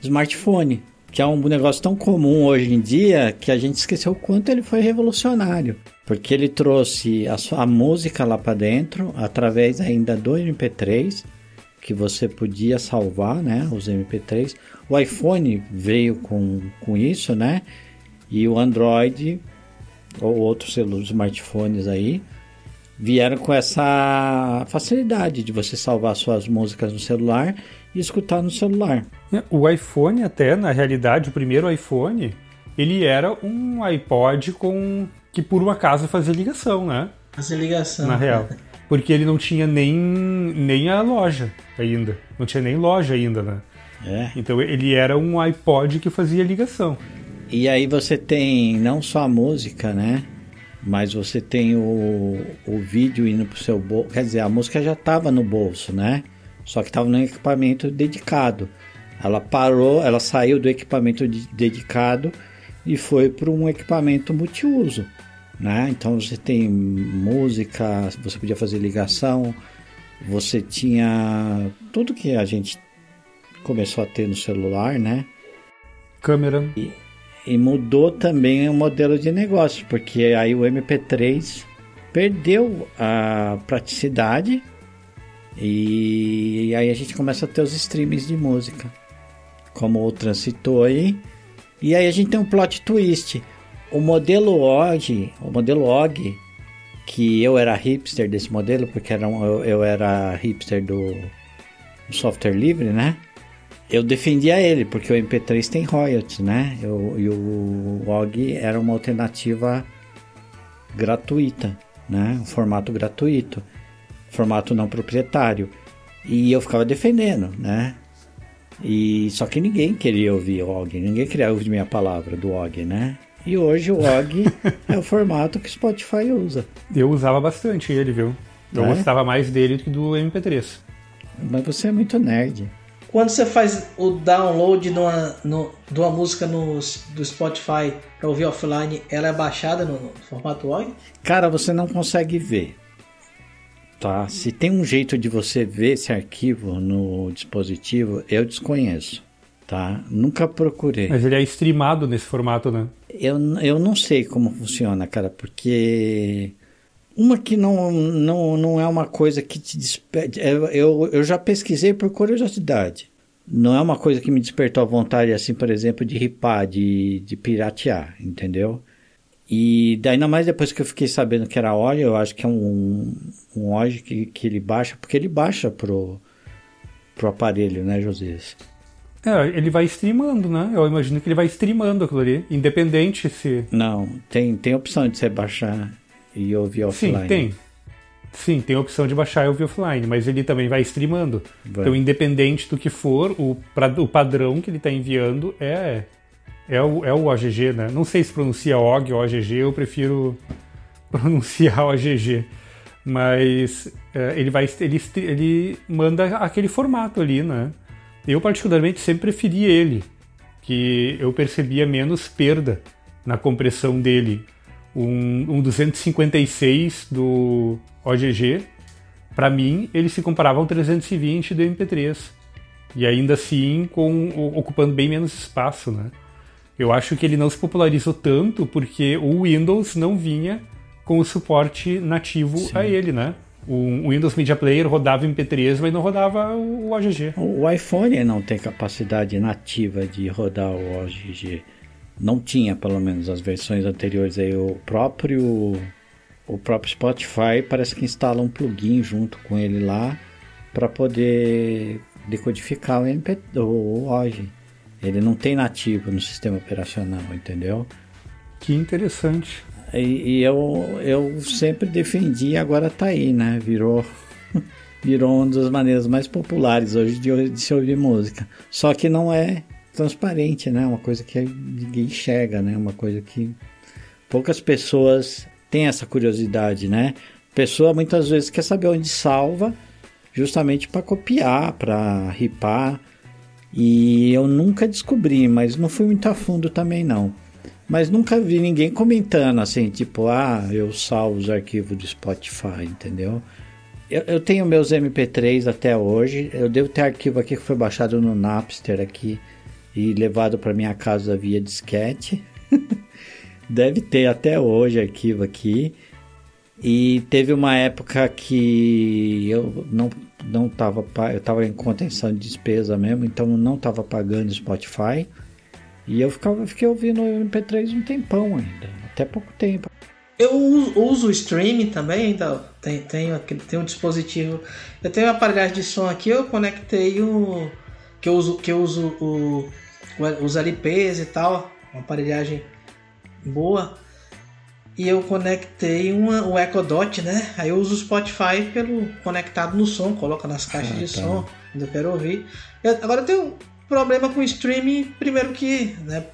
smartphone, que é um negócio tão comum hoje em dia que a gente esqueceu o quanto ele foi revolucionário. Porque ele trouxe a, sua, a música lá para dentro, através ainda do MP3, que você podia salvar, né, os MP3. O iPhone veio com, com isso, né, e o Android, ou outros smartphones aí, vieram com essa facilidade de você salvar suas músicas no celular e escutar no celular. É, o iPhone até, na realidade, o primeiro iPhone, ele era um iPod com que por um acaso fazia ligação, né? Fazia ligação. Na real. Porque ele não tinha nem, nem a loja ainda. Não tinha nem loja ainda, né? É. Então ele era um iPod que fazia ligação. E aí você tem não só a música, né? Mas você tem o, o vídeo indo pro seu bolso. Quer dizer, a música já estava no bolso, né? Só que estava no equipamento dedicado. Ela parou, ela saiu do equipamento de, dedicado e foi para um equipamento multiuso. Né? Então você tem música, você podia fazer ligação, você tinha tudo que a gente começou a ter no celular, né? Câmera. E, e mudou também o modelo de negócio, porque aí o MP3 perdeu a praticidade e aí a gente começa a ter os streams de música, como o transitou aí. E aí a gente tem um plot twist. O modelo OG, o modelo OG, que eu era hipster desse modelo, porque era um, eu, eu, era hipster do, software livre, né? Eu defendia ele, porque o MP3 tem royalties, né? Eu, e o OG era uma alternativa gratuita, né? Um formato gratuito, formato não proprietário. E eu ficava defendendo, né? E só que ninguém queria ouvir o OG, ninguém queria ouvir minha palavra do OG, né? E hoje o OG *laughs* é o formato que o Spotify usa. Eu usava bastante ele, viu? Eu é? gostava mais dele do que do MP3. Mas você é muito nerd. Quando você faz o download de uma, no, de uma música no, do Spotify para ouvir offline, ela é baixada no, no formato OGG? Cara, você não consegue ver. Tá? Se tem um jeito de você ver esse arquivo no dispositivo, eu desconheço. Tá? Nunca procurei. Mas ele é streamado nesse formato, né? Eu, eu não sei como funciona, cara, porque uma que não, não, não é uma coisa que te despede. É, eu, eu já pesquisei por curiosidade. Não é uma coisa que me despertou a vontade, assim, por exemplo, de ripar, de, de piratear, entendeu? E daí, ainda mais depois que eu fiquei sabendo que era óleo, eu acho que é um, um óleo que, que ele baixa, porque ele baixa pro, pro aparelho, né, Josias? É, ele vai streamando, né? Eu imagino que ele vai streamando aquilo ali, independente se. Não, tem, tem opção de você baixar e ouvir offline. Sim, tem. Sim, tem a opção de baixar e ouvir offline, mas ele também vai streamando. Vai. Então, independente do que for, o, pra, o padrão que ele está enviando é, é, o, é o OGG, né? Não sei se pronuncia OG ou OGG, eu prefiro *laughs* pronunciar OGG. Mas é, ele, vai, ele, ele manda aquele formato ali, né? Eu, particularmente, sempre preferi ele, que eu percebia menos perda na compressão dele um, um 256 do OGG, para mim, ele se comparava ao 320 do MP3. E ainda assim, com, ocupando bem menos espaço, né? Eu acho que ele não se popularizou tanto porque o Windows não vinha com o suporte nativo Sim. a ele, né? O Windows Media Player rodava MP3, mas não rodava o OGG. O iPhone não tem capacidade nativa de rodar o OGG não tinha, pelo menos as versões anteriores aí, o próprio o próprio Spotify parece que instala um plugin junto com ele lá para poder decodificar o MP o OG. Ele não tem nativo no sistema operacional, entendeu? Que interessante. E, e eu, eu sempre defendi, agora tá aí, né? Virou *laughs* virou uma das maneiras mais populares hoje de, de se ouvir música. Só que não é transparente, né? Uma coisa que ninguém enxerga, né? Uma coisa que poucas pessoas têm essa curiosidade, né? pessoa muitas vezes quer saber onde salva, justamente para copiar, para ripar. E eu nunca descobri, mas não fui muito a fundo também não. Mas nunca vi ninguém comentando assim, tipo, ah, eu salvo os arquivos do Spotify, entendeu? Eu, eu tenho meus MP3 até hoje. Eu devo ter arquivo aqui que foi baixado no Napster aqui e levado para minha casa via disquete. *laughs* Deve ter até hoje arquivo aqui. E teve uma época que eu não não tava eu tava em contenção de despesa mesmo, então não tava pagando Spotify. E eu ficava, fiquei ouvindo o MP3 um tempão ainda, até pouco tempo. Eu uso o streaming também, ainda tem, tenho, tenho um dispositivo. Eu tenho uma aparelhagem de som aqui, eu conectei o. que eu uso, que eu uso o, os LPs e tal, uma aparelhagem boa. E eu conectei uma, o Echo Dot, né? Aí eu uso o Spotify pelo conectado no som, coloca nas caixas ah, de tá. som, quando eu quero ouvir. Eu, agora eu tenho problema com streaming, primeiro que né,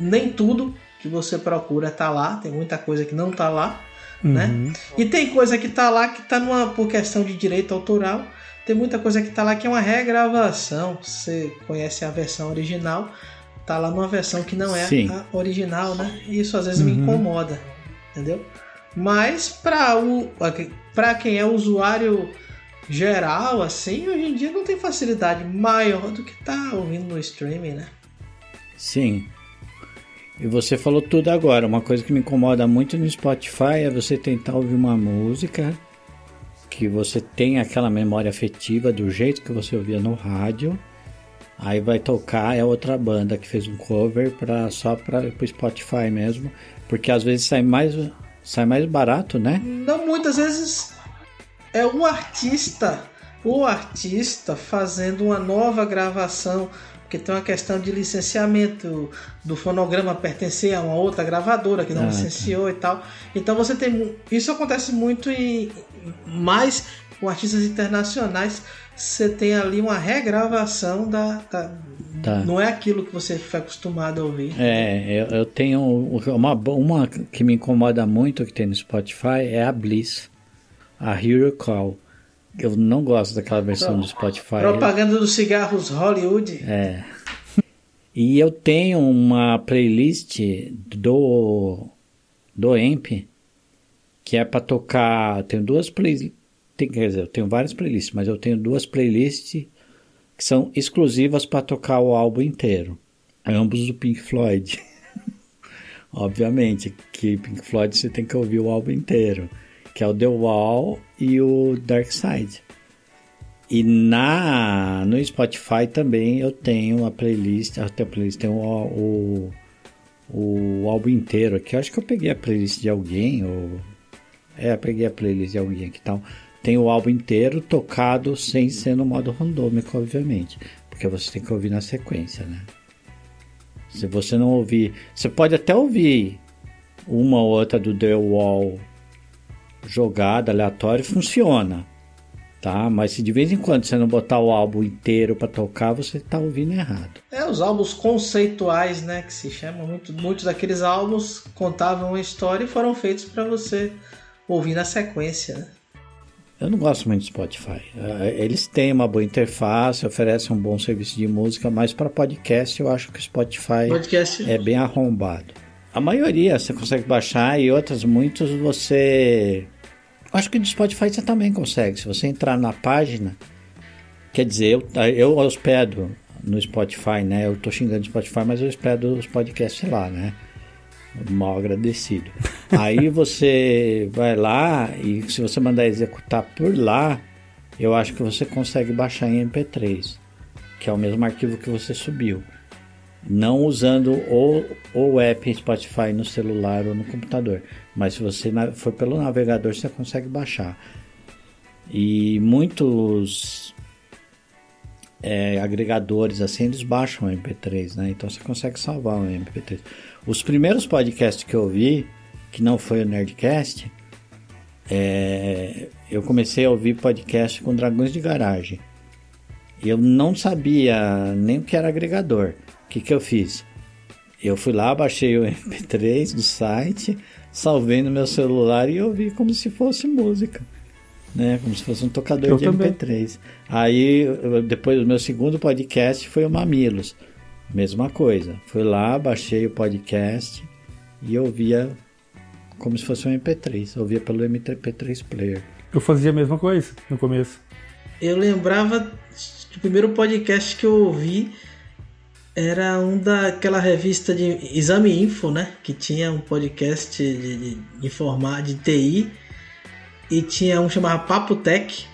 nem tudo que você procura tá lá, tem muita coisa que não tá lá, né? uhum. né? E tem coisa que tá lá que tá numa por questão de direito autoral, tem muita coisa que tá lá que é uma regravação. Você conhece a versão original, tá lá numa versão que não é Sim. a original, né? E isso às vezes uhum. me incomoda, entendeu? Mas para o para quem é usuário geral assim, hoje em dia não tem facilidade maior do que tá ouvindo no streaming, né? Sim. E você falou tudo agora. Uma coisa que me incomoda muito no Spotify é você tentar ouvir uma música que você tem aquela memória afetiva do jeito que você ouvia no rádio. Aí vai tocar é outra banda que fez um cover para só para o Spotify mesmo, porque às vezes sai mais sai mais barato, né? Não muitas vezes é um artista, o artista fazendo uma nova gravação porque tem uma questão de licenciamento do fonograma pertencer a uma outra gravadora que não ah, licenciou tá. e tal. Então você tem isso acontece muito em mais com artistas internacionais. Você tem ali uma regravação da, da tá. não é aquilo que você foi acostumado a ouvir. É, eu, eu tenho uma uma que me incomoda muito que tem no Spotify é a Bliss, a Hero Call eu não gosto daquela versão do Spotify. Propaganda dos cigarros Hollywood. É. E eu tenho uma playlist do do Amp que é para tocar. Tenho duas playlists. Quer dizer, eu tenho várias playlists, mas eu tenho duas playlists que são exclusivas para tocar o álbum inteiro. Ambos do Pink Floyd. *laughs* Obviamente que Pink Floyd você tem que ouvir o álbum inteiro que é o The Wall e o Dark Side. E na no Spotify também eu tenho uma playlist, tenho a playlist, tem o, o, o álbum inteiro aqui. Eu acho que eu peguei a playlist de alguém, ou é, peguei a playlist de alguém aqui tal. Tem o álbum inteiro tocado sem ser no modo randômico, obviamente, porque você tem que ouvir na sequência, né? Se você não ouvir, você pode até ouvir uma ou outra do The Wall jogada, aleatória, funciona. Tá? Mas se de vez em quando você não botar o álbum inteiro para tocar, você tá ouvindo errado. É, os álbuns conceituais, né, que se chamam muito, muitos daqueles álbuns contavam uma história e foram feitos para você ouvir na sequência, né? Eu não gosto muito do Spotify. É, eles têm uma boa interface, oferecem um bom serviço de música, mas para podcast eu acho que o Spotify podcast... é bem arrombado. A maioria você consegue baixar e outras muitos você Acho que no Spotify você também consegue. Se você entrar na página, quer dizer, eu, eu hospedo no Spotify, né? Eu tô xingando o Spotify, mas eu hospedo os podcasts lá, né? Mal agradecido. Aí você vai lá e se você mandar executar por lá, eu acho que você consegue baixar em MP3, que é o mesmo arquivo que você subiu não usando o, o app Spotify no celular ou no computador. Mas se você for pelo navegador, você consegue baixar. E muitos é, agregadores assim, eles baixam o MP3, né? Então você consegue salvar o MP3. Os primeiros podcasts que eu vi, que não foi o Nerdcast, é, eu comecei a ouvir podcast com Dragões de Garagem. Eu não sabia nem o que era agregador. O que, que eu fiz? Eu fui lá, baixei o *laughs* MP3 do site, salvei no meu celular e ouvi como se fosse música. Né, como se fosse um tocador Eu de também. MP3. Aí, depois do meu segundo podcast foi o Mamilos. Mesma coisa. Fui lá, baixei o podcast e ouvia como se fosse um MP3. Ouvia pelo MP3 Player. Eu fazia a mesma coisa no começo. Eu lembrava que o primeiro podcast que eu ouvi era um daquela revista de Exame Info, né? Que tinha um podcast de, de, de informar de TI e tinha um que chamava Papo Tech,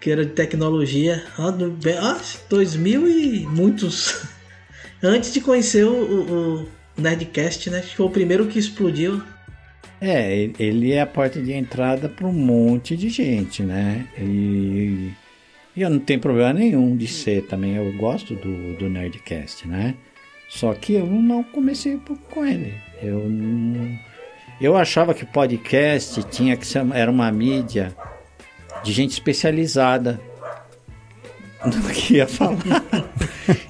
que era de tecnologia. Ah, do- bem- ah, 2000 e muitos. *laughs* Antes de conhecer o, o, o Nerdcast, né? Acho que foi o primeiro que explodiu. É, ele- é a porta de entrada para um monte de gente, né? E, e eu não tenho problema nenhum de ser também. Eu gosto do, do Nerdcast, né? Só que eu não comecei com ele. Eu não- eu achava que podcast tinha que ser era uma mídia de gente especializada *laughs* no que ia falar. *laughs*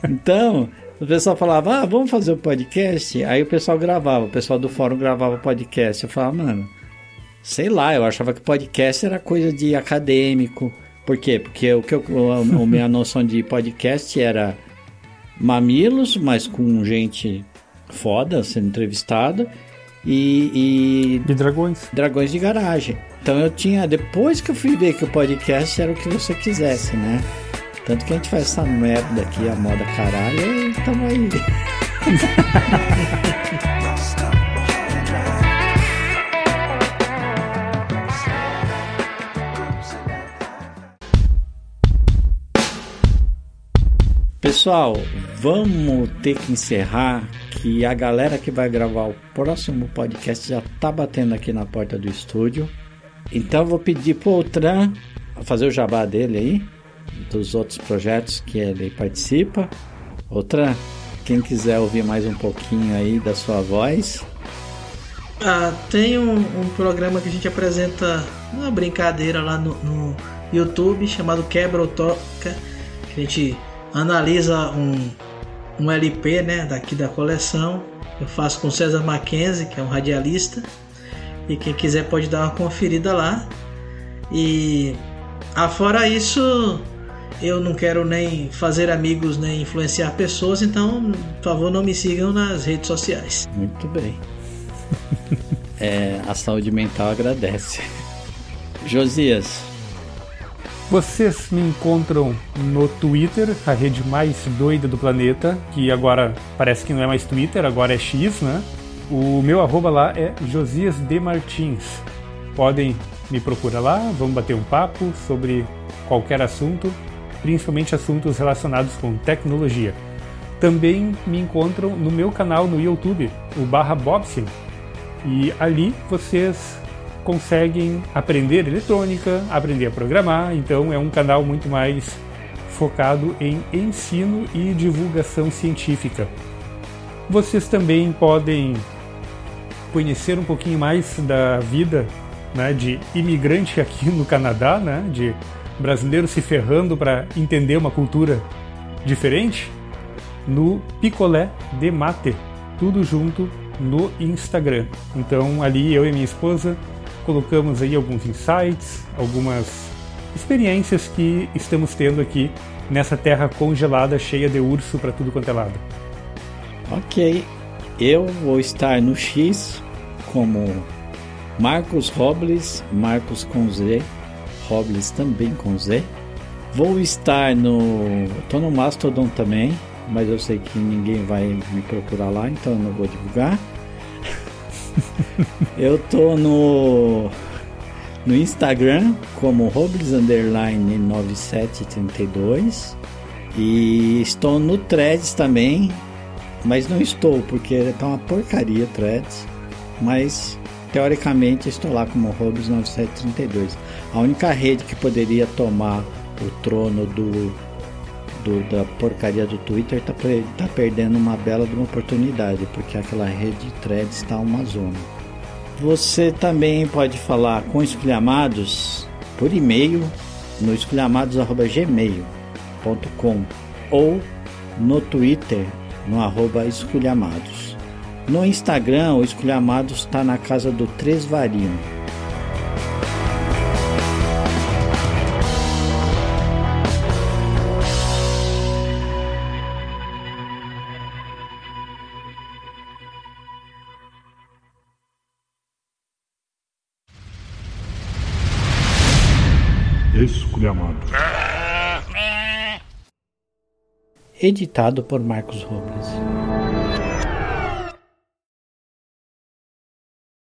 Então, o pessoal falava, ah, vamos fazer o podcast. Aí o pessoal gravava, o pessoal do fórum gravava o podcast. Eu falava, mano, sei lá, eu achava que podcast era coisa de acadêmico. Por quê? Porque o que eu, a, a minha *laughs* noção de podcast era mamilos, mas com gente foda sendo entrevistada e, De dragões. e dragões de garagem. Então eu tinha, depois que eu fui ver que o podcast era o que você quisesse, né? Tanto que a gente faz essa merda aqui, a moda caralho, e tamo aí. *laughs* Pessoal, vamos ter que encerrar que a galera que vai gravar o próximo podcast já tá batendo aqui na porta do estúdio. Então eu vou pedir pro Outran fazer o jabá dele aí, dos outros projetos que ele participa. Outran, quem quiser ouvir mais um pouquinho aí da sua voz, Ah, tem um, um programa que a gente apresenta uma brincadeira lá no, no YouTube chamado Quebra ou Toca, a gente analisa um, um LP né, daqui da coleção. Eu faço com César Mackenzie, que é um radialista, e quem quiser pode dar uma conferida lá. E afora isso, eu não quero nem fazer amigos nem influenciar pessoas, então, por favor, não me sigam nas redes sociais. muito bem. *laughs* É, a saúde mental agradece. *laughs* Josias, Vocês me encontram no Twitter, a rede mais doida do planeta, que agora parece que não é mais Twitter, agora é X, né? O meu arroba lá é Josias de Martins. Podem me procurar lá, vamos bater um papo sobre qualquer assunto, principalmente assuntos relacionados com tecnologia. Também me encontram no meu canal no YouTube, o barra Bobson, e ali vocês conseguem aprender eletrônica, aprender a programar, então é um canal muito mais focado em ensino e divulgação científica. Vocês também podem conhecer um pouquinho mais da vida né, de imigrante aqui no Canadá, né, de brasileiro se ferrando para entender uma cultura diferente, no Picolé de Mate, tudo junto no Instagram. Então ali eu e minha esposa colocamos aí alguns insights, algumas experiências que estamos tendo aqui nessa terra congelada cheia de urso para tudo quanto é lado. ok. Eu vou estar no X como Marcos Robles, Marcos com Z, Robles também com Z. Vou estar no. tô no Mastodon também, mas eu sei que ninguém vai me procurar lá, então eu não vou divulgar. *laughs* eu tô no. no Instagram como Robles Underline 9732 e estou no Threads também, mas não estou porque tá uma porcaria Threads, mas teoricamente estou lá como Robles 9732. A única rede que poderia tomar o trono do, do- da porcaria do Twitter tá, per- tá perdendo uma bela de uma oportunidade, porque aquela rede Threads está uma zona. Você também pode falar com esculhamados por e-mail no esculhamados.gmail.com ou no Twitter no arroba esculhamados. No Instagram, o Esculhamados está na casa do Três Editado por Marcos Robles.